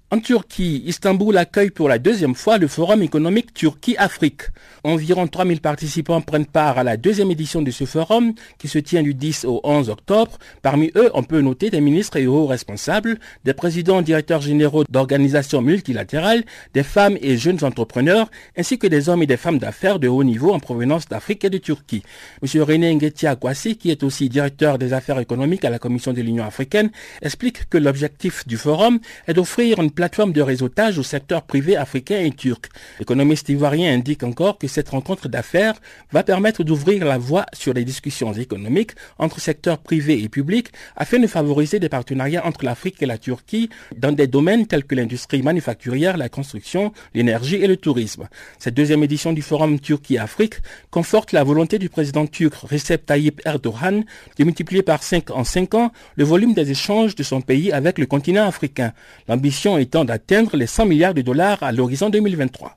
En Turquie, Istanbul accueille pour la deuxième fois le Forum économique Turquie-Afrique. Environ 3000 participants prennent part à la deuxième édition de ce forum qui se tient du 10 au 11 octobre. Parmi eux, on peut noter des ministres et hauts responsables, des présidents directeurs généraux d'organisations multilatérales, des femmes et jeunes entrepreneurs, ainsi que des hommes et des femmes d'affaires de haut niveau en provenance d'Afrique et de Turquie. M. René Nguetia Kwasi, qui est aussi directeur des affaires économiques à la Commission de l'Union africaine, explique que l'objectif du forum est d'offrir une plateforme de réseautage au secteur privé africain et turc. L'économiste ivoirien indique encore que cette rencontre d'affaires va permettre d'ouvrir la voie sur les discussions économiques entre secteurs privé et public afin de favoriser des partenariats entre l'Afrique et la Turquie dans des domaines tels que l'industrie manufacturière, la construction, l'énergie et le tourisme. Cette deuxième édition du Forum Turquie-Afrique conforte la volonté du président turc Recep Tayyip Erdogan de multiplier par 5 en 5 ans le volume des échanges de son pays avec le continent africain. L'ambition d'atteindre les 100 milliards de dollars à l'horizon 2023.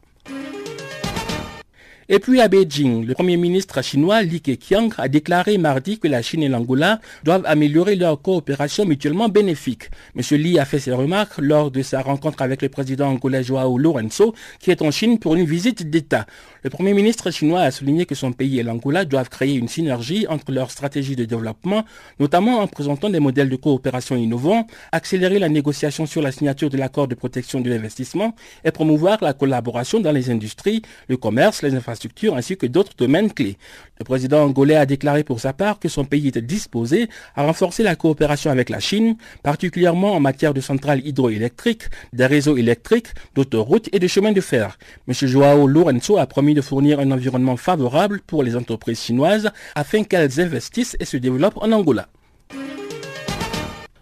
Et puis à Beijing, le premier ministre chinois Li Keqiang a déclaré mardi que la Chine et l'Angola doivent améliorer leur coopération mutuellement bénéfique. M. Li a fait ses remarques lors de sa rencontre avec le président angolais Joao Lourenço, qui est en Chine pour une visite d'État. Le premier ministre chinois a souligné que son pays et l'Angola doivent créer une synergie entre leurs stratégies de développement, notamment en présentant des modèles de coopération innovants, accélérer la négociation sur la signature de l'accord de protection de l'investissement et promouvoir la collaboration dans les industries, le commerce, les infrastructures ainsi que d'autres domaines clés. Le président angolais a déclaré pour sa part que son pays était disposé à renforcer la coopération avec la Chine, particulièrement en matière de centrales hydroélectriques, des réseaux électriques, d'autoroutes et de chemins de fer. M. Joao Lourenço a promis de fournir un environnement favorable pour les entreprises chinoises afin qu'elles investissent et se développent en Angola.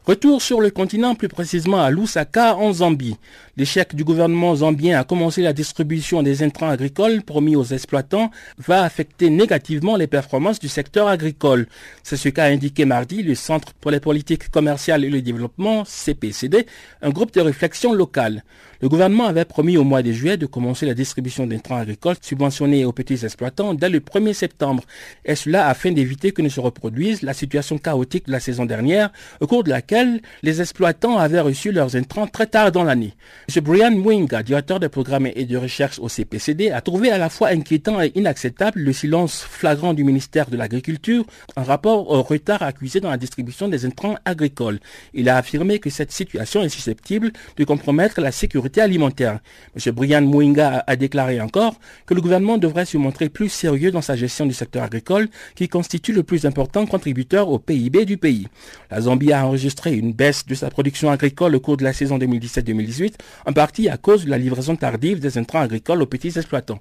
Retour sur le continent, plus précisément à Lusaka, en Zambie. L'échec du gouvernement zambien à commencer la distribution des intrants agricoles promis aux exploitants va affecter négativement les performances du secteur agricole. C'est ce qu'a indiqué mardi le Centre pour les politiques commerciales et le développement, CPCD, un groupe de réflexion locale. Le gouvernement avait promis au mois de juillet de commencer la distribution d'intrants agricoles subventionnés aux petits exploitants dès le 1er septembre, et cela afin d'éviter que ne se reproduise la situation chaotique de la saison dernière, au cours de laquelle les exploitants avaient reçu leurs intrants très tard dans l'année. M. Brian Mwinga, directeur des programmes et de recherche au CPCD, a trouvé à la fois inquiétant et inacceptable le silence flagrant du ministère de l'Agriculture en rapport au retard accusé dans la distribution des intrants agricoles. Il a affirmé que cette situation est susceptible de compromettre la sécurité alimentaire. M. Brian Mouinga a déclaré encore que le gouvernement devrait se montrer plus sérieux dans sa gestion du secteur agricole qui constitue le plus important contributeur au PIB du pays. La Zambie a enregistré une baisse de sa production agricole au cours de la saison 2017-2018, en partie à cause de la livraison tardive des intrants agricoles aux petits exploitants.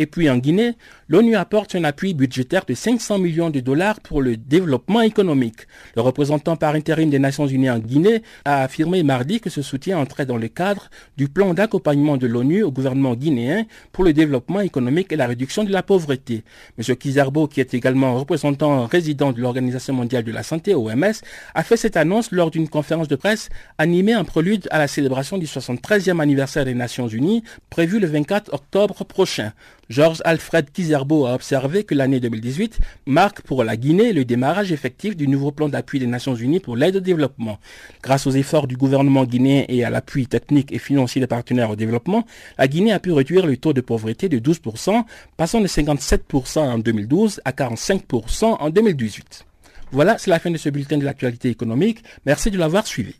Et puis en Guinée, l'ONU apporte un appui budgétaire de 500 millions de dollars pour le développement économique. Le représentant par intérim des Nations Unies en Guinée a affirmé mardi que ce soutien entrait dans le cadre du plan d'accompagnement de l'ONU au gouvernement guinéen pour le développement économique et la réduction de la pauvreté. M. Kizarbo, qui est également représentant résident de l'Organisation mondiale de la santé, OMS, a fait cette annonce lors d'une conférence de presse animée en prélude à la célébration du 73e anniversaire des Nations Unies prévu le 24 octobre prochain. Georges Alfred Kizerbo a observé que l'année 2018 marque pour la Guinée le démarrage effectif du nouveau plan d'appui des Nations Unies pour l'aide au développement. Grâce aux efforts du gouvernement guinéen et à l'appui technique et financier des partenaires au développement, la Guinée a pu réduire le taux de pauvreté de 12%, passant de 57% en 2012 à 45% en 2018. Voilà, c'est la fin de ce bulletin de l'actualité économique. Merci de l'avoir suivi.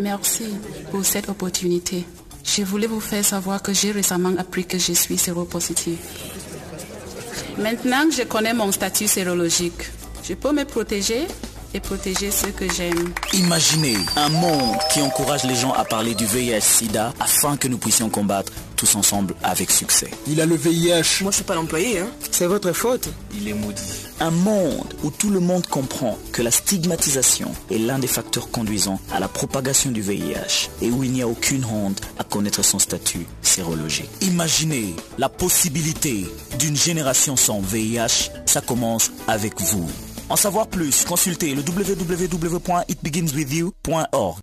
Merci pour cette opportunité. Je voulais vous faire savoir que j'ai récemment appris que je suis séropositive. Maintenant que je connais mon statut sérologique, je peux me protéger et protéger ceux que j'aime. Imaginez un monde qui encourage les gens à parler du VIH-Sida afin que nous puissions combattre tous ensemble avec succès. Il a le VIH. Moi, je suis pas l'employé, hein. C'est votre faute. Il est maudit. Un monde où tout le monde comprend que la stigmatisation est l'un des facteurs conduisant à la propagation du VIH et où il n'y a aucune honte à connaître son statut sérologique. Imaginez la possibilité d'une génération sans VIH. Ça commence avec vous. En savoir plus, consultez le www.itbeginswithyou.org.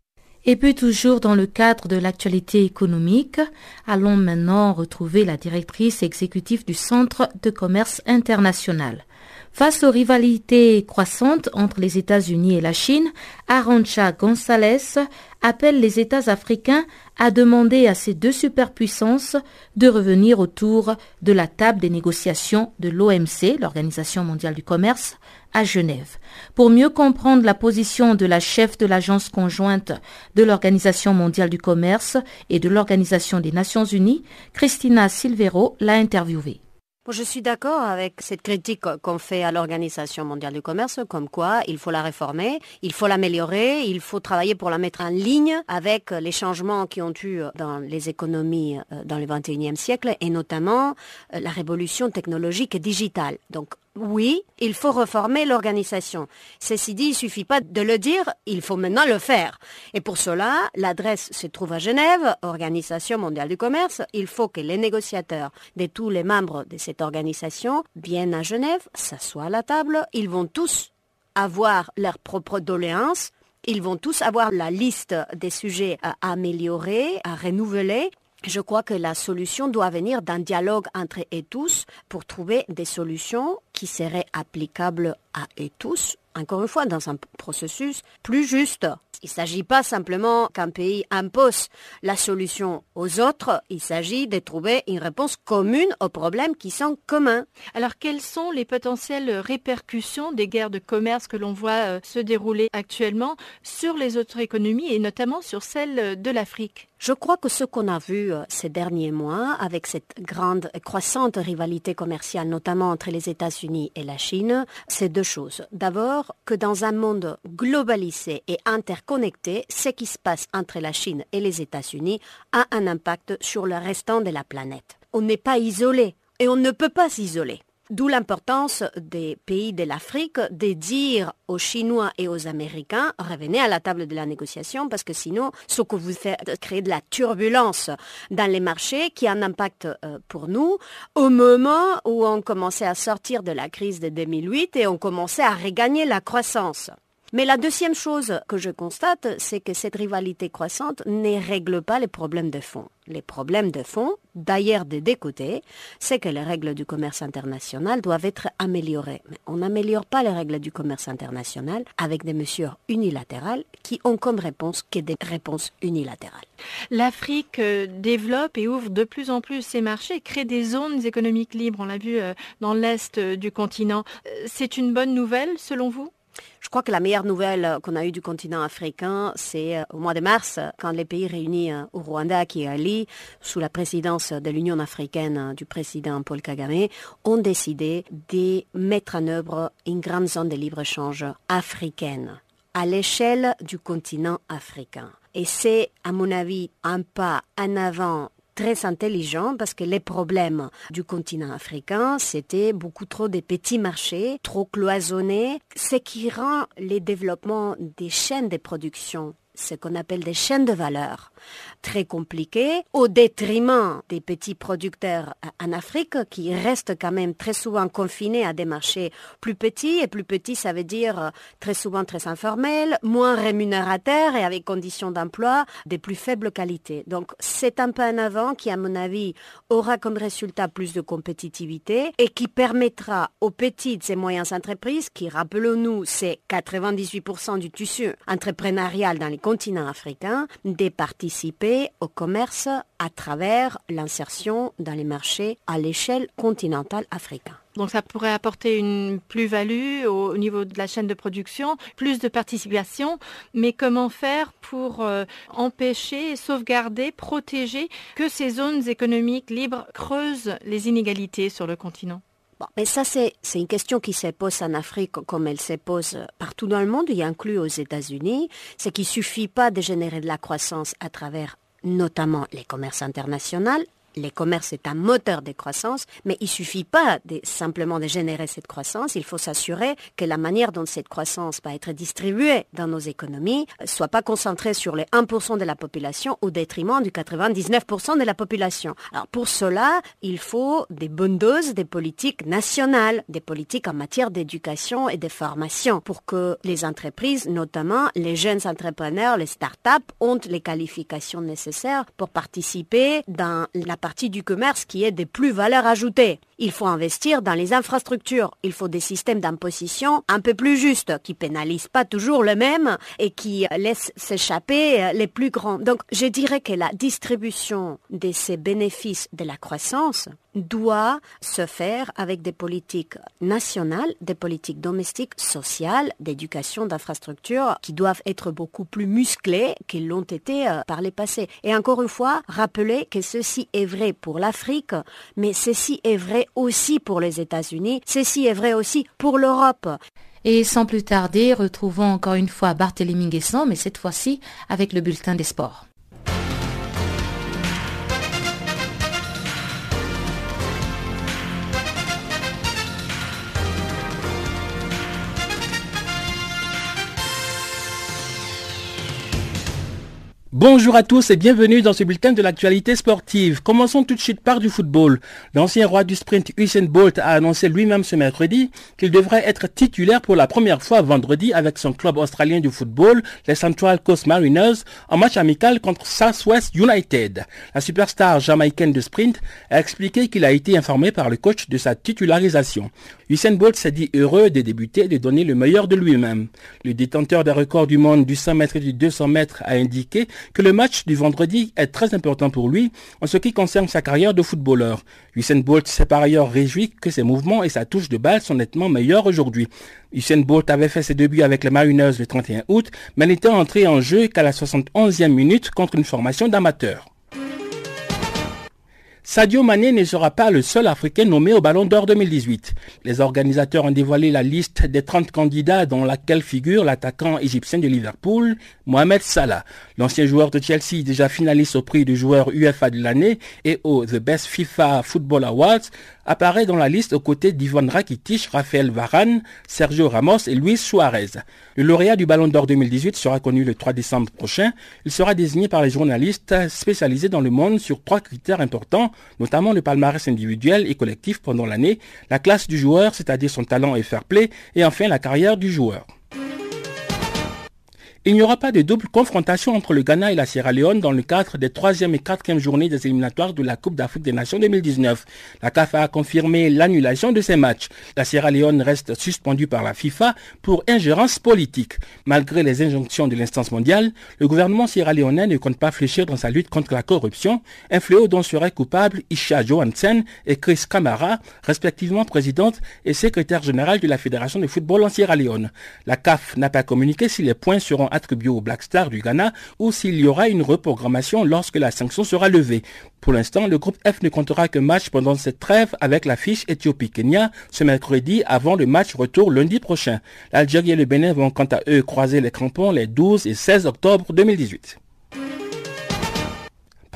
Et puis toujours dans le cadre de l'actualité économique, allons maintenant retrouver la directrice exécutive du Centre de commerce international. Face aux rivalités croissantes entre les États-Unis et la Chine, Arancha González appelle les États africains à demander à ces deux superpuissances de revenir autour de la table des négociations de l'OMC, l'Organisation mondiale du commerce, à Genève. Pour mieux comprendre la position de la chef de l'agence conjointe de l'Organisation mondiale du commerce et de l'Organisation des Nations unies, Christina Silvero l'a interviewée. Je suis d'accord avec cette critique qu'on fait à l'Organisation mondiale du commerce, comme quoi il faut la réformer, il faut l'améliorer, il faut travailler pour la mettre en ligne avec les changements qui ont eu dans les économies euh, dans le 21e siècle et notamment euh, la révolution technologique et digitale. Oui, il faut reformer l'organisation. Ceci dit, il suffit pas de le dire, il faut maintenant le faire. Et pour cela, l'adresse se trouve à Genève, Organisation mondiale du commerce. Il faut que les négociateurs de tous les membres de cette organisation viennent à Genève, s'assoient à la table. Ils vont tous avoir leurs propres doléances. Ils vont tous avoir la liste des sujets à améliorer, à renouveler. Je crois que la solution doit venir d'un dialogue entre et tous pour trouver des solutions qui seraient applicables à et tous, encore une fois, dans un processus plus juste. Il ne s'agit pas simplement qu'un pays impose la solution aux autres, il s'agit de trouver une réponse commune aux problèmes qui sont communs. Alors quelles sont les potentielles répercussions des guerres de commerce que l'on voit euh, se dérouler actuellement sur les autres économies et notamment sur celle de l'Afrique? Je crois que ce qu'on a vu euh, ces derniers mois, avec cette grande et croissante rivalité commerciale, notamment entre les États-Unis et la Chine, c'est deux choses. D'abord, que dans un monde globalisé et interconnecté, ce qui se passe entre la Chine et les États-Unis a un impact sur le restant de la planète. On n'est pas isolé et on ne peut pas s'isoler. D'où l'importance des pays de l'Afrique de dire aux Chinois et aux Américains, revenez à la table de la négociation parce que sinon, ce que vous faites, créer de la turbulence dans les marchés qui a un impact euh, pour nous au moment où on commençait à sortir de la crise de 2008 et on commençait à regagner la croissance. Mais la deuxième chose que je constate, c'est que cette rivalité croissante ne règle pas les problèmes de fond. Les problèmes de fond, d'ailleurs des deux côtés, c'est que les règles du commerce international doivent être améliorées. Mais on n'améliore pas les règles du commerce international avec des mesures unilatérales qui ont comme réponse que des réponses unilatérales. L'Afrique euh, développe et ouvre de plus en plus ses marchés, crée des zones économiques libres, on l'a vu euh, dans l'Est euh, du continent. C'est une bonne nouvelle selon vous? Je crois que la meilleure nouvelle qu'on a eue du continent africain, c'est euh, au mois de mars, quand les pays réunis euh, au Rwanda, qui est Ali, sous la présidence de l'Union africaine euh, du président Paul Kagame, ont décidé de mettre en œuvre une grande zone de libre-échange africaine à l'échelle du continent africain. Et c'est, à mon avis, un pas en avant très intelligent parce que les problèmes du continent africain, c'était beaucoup trop de petits marchés, trop cloisonnés, ce qui rend les développements des chaînes de production ce qu'on appelle des chaînes de valeur très compliquées au détriment des petits producteurs en Afrique qui restent quand même très souvent confinés à des marchés plus petits et plus petits ça veut dire euh, très souvent très informels, moins rémunérateurs et avec conditions d'emploi de plus faible qualité. Donc c'est un peu en avant qui à mon avis aura comme résultat plus de compétitivité et qui permettra aux petites et moyennes entreprises qui rappelons-nous c'est 98% du tissu entrepreneurial dans les continent africain de participer au commerce à travers l'insertion dans les marchés à l'échelle continentale africaine. Donc ça pourrait apporter une plus-value au, niveau de la chaîne de production, plus de participation, mais comment faire pour euh, empêcher, sauvegarder, protéger que ces zones économiques libres creusent les inégalités sur le continent? Mais ça, c'est une question qui se pose en Afrique comme elle se pose partout dans le monde, y inclut aux États-Unis. C'est qu'il ne suffit pas de générer de la croissance à travers notamment les commerces internationaux, les commerces est un moteur de croissance, mais il suffit pas de, simplement de générer cette croissance, il faut s'assurer que la manière dont cette croissance va être distribuée dans nos économies soit pas concentrée sur les 1% de la population au détriment du 99% de la population. Alors pour cela, il faut des bonnes doses des politiques nationales, des politiques en matière d'éducation et de formation pour que les entreprises, notamment les jeunes entrepreneurs, les start-up, ont les qualifications nécessaires pour participer dans la partie du commerce qui est des plus valeurs ajoutées. Il faut investir dans les infrastructures. Il faut des systèmes d'imposition un peu plus justes, qui pénalisent pas toujours le même et qui laissent s'échapper les plus grands. Donc, je dirais que la distribution de ces bénéfices de la croissance doit se faire avec des politiques nationales, des politiques domestiques, sociales, d'éducation, d'infrastructures qui doivent être beaucoup plus musclées qu'ils l'ont été euh, par les passés. Et encore une fois, rappeler que ceci est vrai pour l'Afrique, mais ceci est vrai aussi pour les États-Unis, ceci est vrai aussi pour l'Europe. Et sans plus tarder, retrouvons encore une fois Barthélémy Guesson, mais cette fois-ci avec le bulletin des sports. Bonjour à tous et bienvenue dans ce bulletin de l'actualité sportive. Commençons tout de suite par du football. L'ancien roi du sprint Usain Bolt a annoncé lui-même ce mercredi qu'il devrait être titulaire pour la première fois vendredi avec son club australien du football, les Central Coast Mariners, en match amical contre Southwest United. La superstar jamaïcaine de sprint a expliqué qu'il a été informé par le coach de sa titularisation. Usain Bolt s'est dit heureux de débuter et de donner le meilleur de lui-même. Le détenteur des records du monde du 100 mètres et du 200 mètres a indiqué que le match du vendredi est très important pour lui en ce qui concerne sa carrière de footballeur. Usain Bolt s'est par ailleurs réjoui que ses mouvements et sa touche de balle sont nettement meilleurs aujourd'hui. Usain Bolt avait fait ses débuts avec les Mariners le 31 août, mais n'était entré en jeu qu'à la 71e minute contre une formation d'amateurs. Sadio Mané ne sera pas le seul Africain nommé au Ballon d'Or 2018. Les organisateurs ont dévoilé la liste des 30 candidats dans laquelle figure l'attaquant égyptien de Liverpool, Mohamed Salah. L'ancien joueur de Chelsea, déjà finaliste au prix du joueur UEFA de l'année et au The Best FIFA Football Awards, apparaît dans la liste aux côtés d'Ivan Rakitic, Raphaël Varane, Sergio Ramos et Luis Suarez. Le lauréat du Ballon d'Or 2018 sera connu le 3 décembre prochain. Il sera désigné par les journalistes spécialisés dans le monde sur trois critères importants, notamment le palmarès individuel et collectif pendant l'année, la classe du joueur, c'est-à-dire son talent et fair play, et enfin la carrière du joueur. Il n'y aura pas de double confrontation entre le Ghana et la Sierra Leone dans le cadre des troisième et quatrième journées des éliminatoires de la Coupe d'Afrique des Nations 2019. La CAF a confirmé l'annulation de ces matchs. La Sierra Leone reste suspendue par la FIFA pour ingérence politique. Malgré les injonctions de l'instance mondiale, le gouvernement sierra-léonais ne compte pas fléchir dans sa lutte contre la corruption, un fléau dont seraient coupables Isha Johansen et Chris Kamara, respectivement présidente et secrétaire générale de la Fédération de football en Sierra Leone. La CAF n'a pas communiqué si les points seront attribué au Black Star du Ghana ou s'il y aura une reprogrammation lorsque la sanction sera levée. Pour l'instant, le groupe F ne comptera que match pendant cette trêve avec l'affiche Éthiopie-Kenya ce mercredi avant le match retour lundi prochain. L'Algérie et le Bénin vont quant à eux croiser les crampons les 12 et 16 octobre 2018.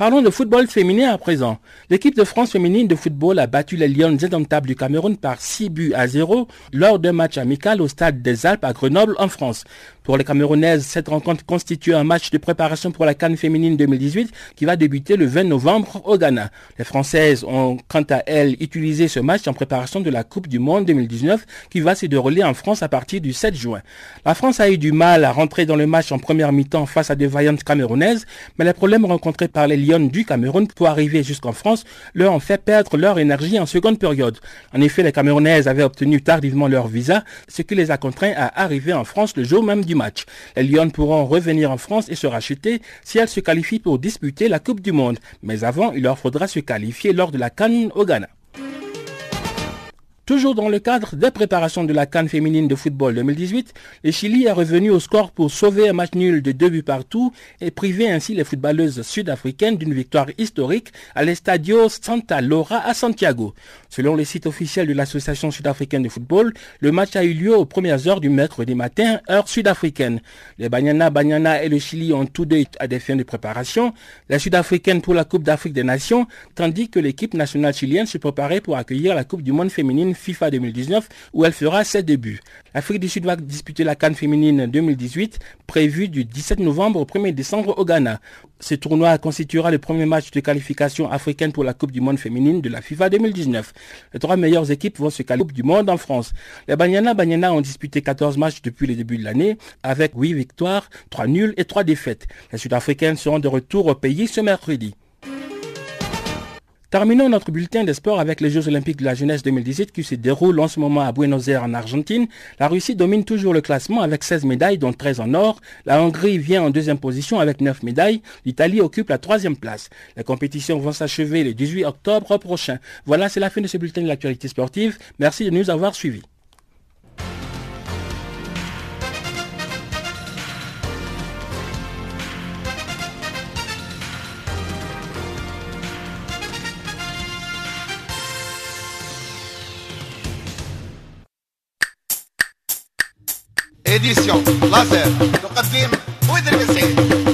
Parlons de football féminin à présent. L'équipe de France féminine de football a battu les Lions indomptables du Cameroun par 6 buts à 0 lors d'un match amical au stade des Alpes à Grenoble en France. Pour les Camerounaises, cette rencontre constitue un match de préparation pour la Cannes féminine 2018 qui va débuter le 20 novembre au Ghana. Les Françaises ont quant à elles utilisé ce match en préparation de la Coupe du Monde 2019 qui va se dérouler en France à partir du 7 juin. La France a eu du mal à rentrer dans le match en première mi-temps face à des vaillantes camerounaises, mais les problèmes rencontrés par les Lions du Cameroun pour arriver jusqu'en France leur ont fait perdre leur énergie en seconde période. En effet, les Camerounaises avaient obtenu tardivement leur visa, ce qui les a contraints à arriver en France le jour même du match. Les Lions pourront revenir en France et se racheter si elles se qualifient pour disputer la Coupe du Monde. Mais avant, il leur faudra se qualifier lors de la Cannes au Ghana. Toujours dans le cadre des préparations de la Cannes féminine de football 2018, le Chili est revenu au score pour sauver un match nul de deux buts partout et priver ainsi les footballeuses sud-africaines d'une victoire historique à l'Estadio Santa Laura à Santiago. Selon les sites officiels de l'Association sud-africaine de football, le match a eu lieu aux premières heures du mercredi matin, heure sud-africaine. Les Banyana Banyana et le Chili ont tous deux à des fins de préparation, la sud-africaine pour la Coupe d'Afrique des Nations, tandis que l'équipe nationale chilienne se préparait pour accueillir la Coupe du Monde féminine FIFA 2019 où elle fera ses débuts. L'Afrique du Sud va disputer la Cannes féminine 2018 prévue du 17 novembre au 1er décembre au Ghana. Ce tournoi constituera le premier match de qualification africaine pour la Coupe du Monde féminine de la FIFA 2019. Les trois meilleures équipes vont se qualifier Coupe du Monde en France. Les Banyana Banyana ont disputé 14 matchs depuis le début de l'année avec 8 victoires, 3 nuls et 3 défaites. Les Sud-Africaines seront de retour au pays ce mercredi. Terminons notre bulletin des sports avec les Jeux Olympiques de la jeunesse 2018 qui se déroulent en ce moment à Buenos Aires en Argentine. La Russie domine toujours le classement avec 16 médailles dont 13 en or. La Hongrie vient en deuxième position avec 9 médailles. L'Italie occupe la troisième place. Les compétitions vont s'achever le 18 octobre prochain. Voilà, c'est la fin de ce bulletin de l'actualité sportive. Merci de nous avoir suivis. إديسيون لازر تقدم مدير سعيد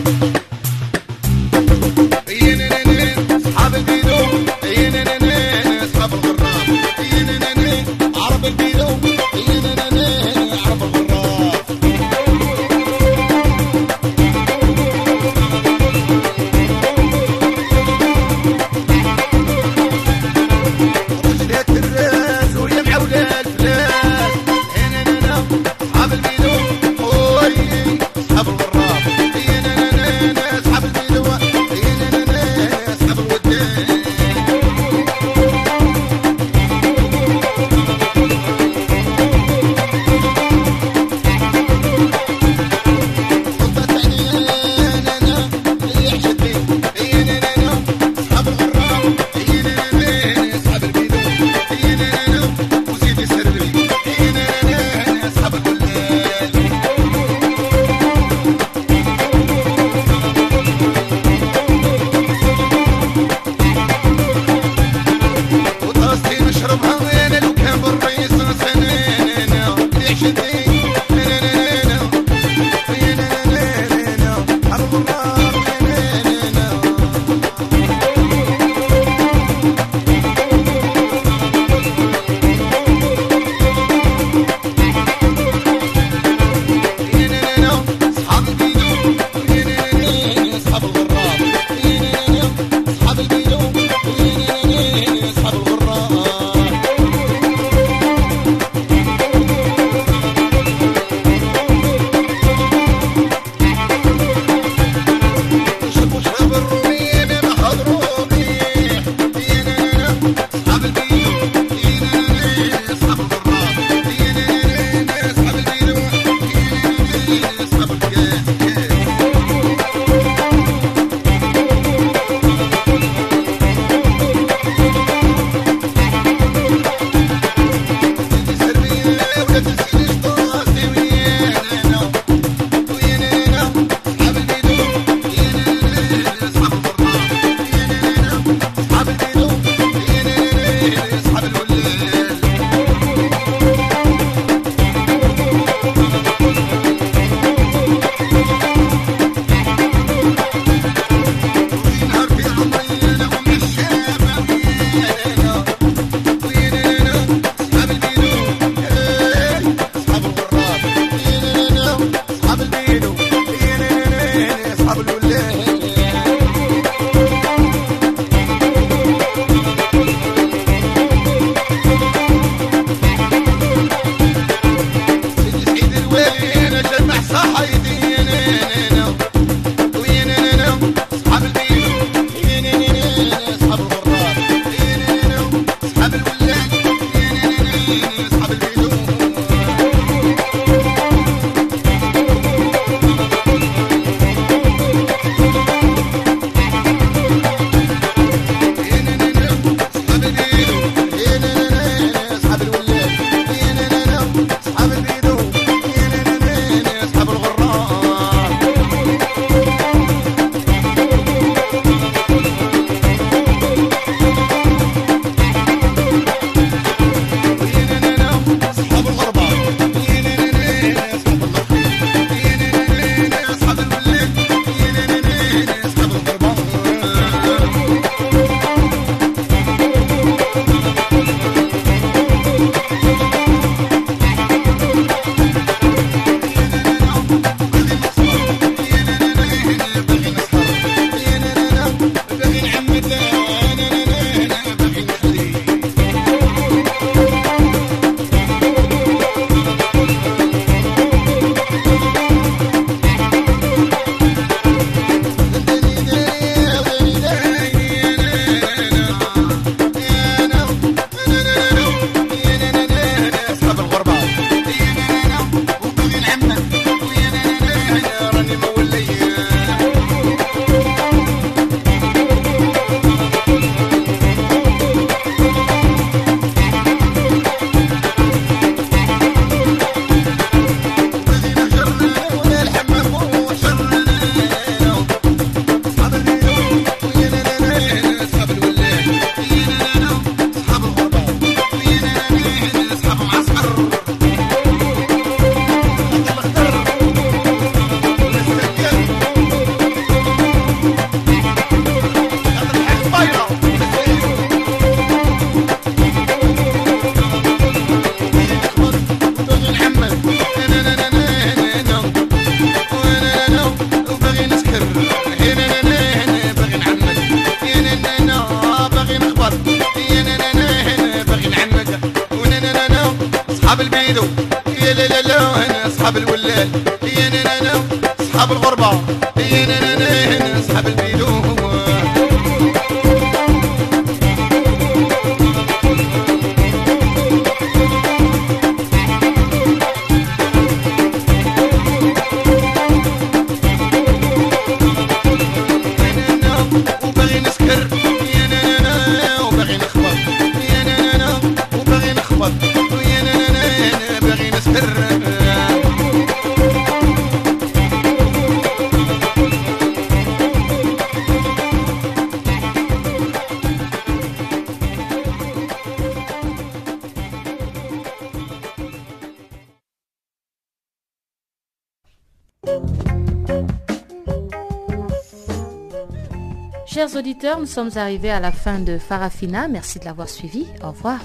nous sommes arrivés à la fin de Farafina. Merci de l'avoir suivi. Au revoir.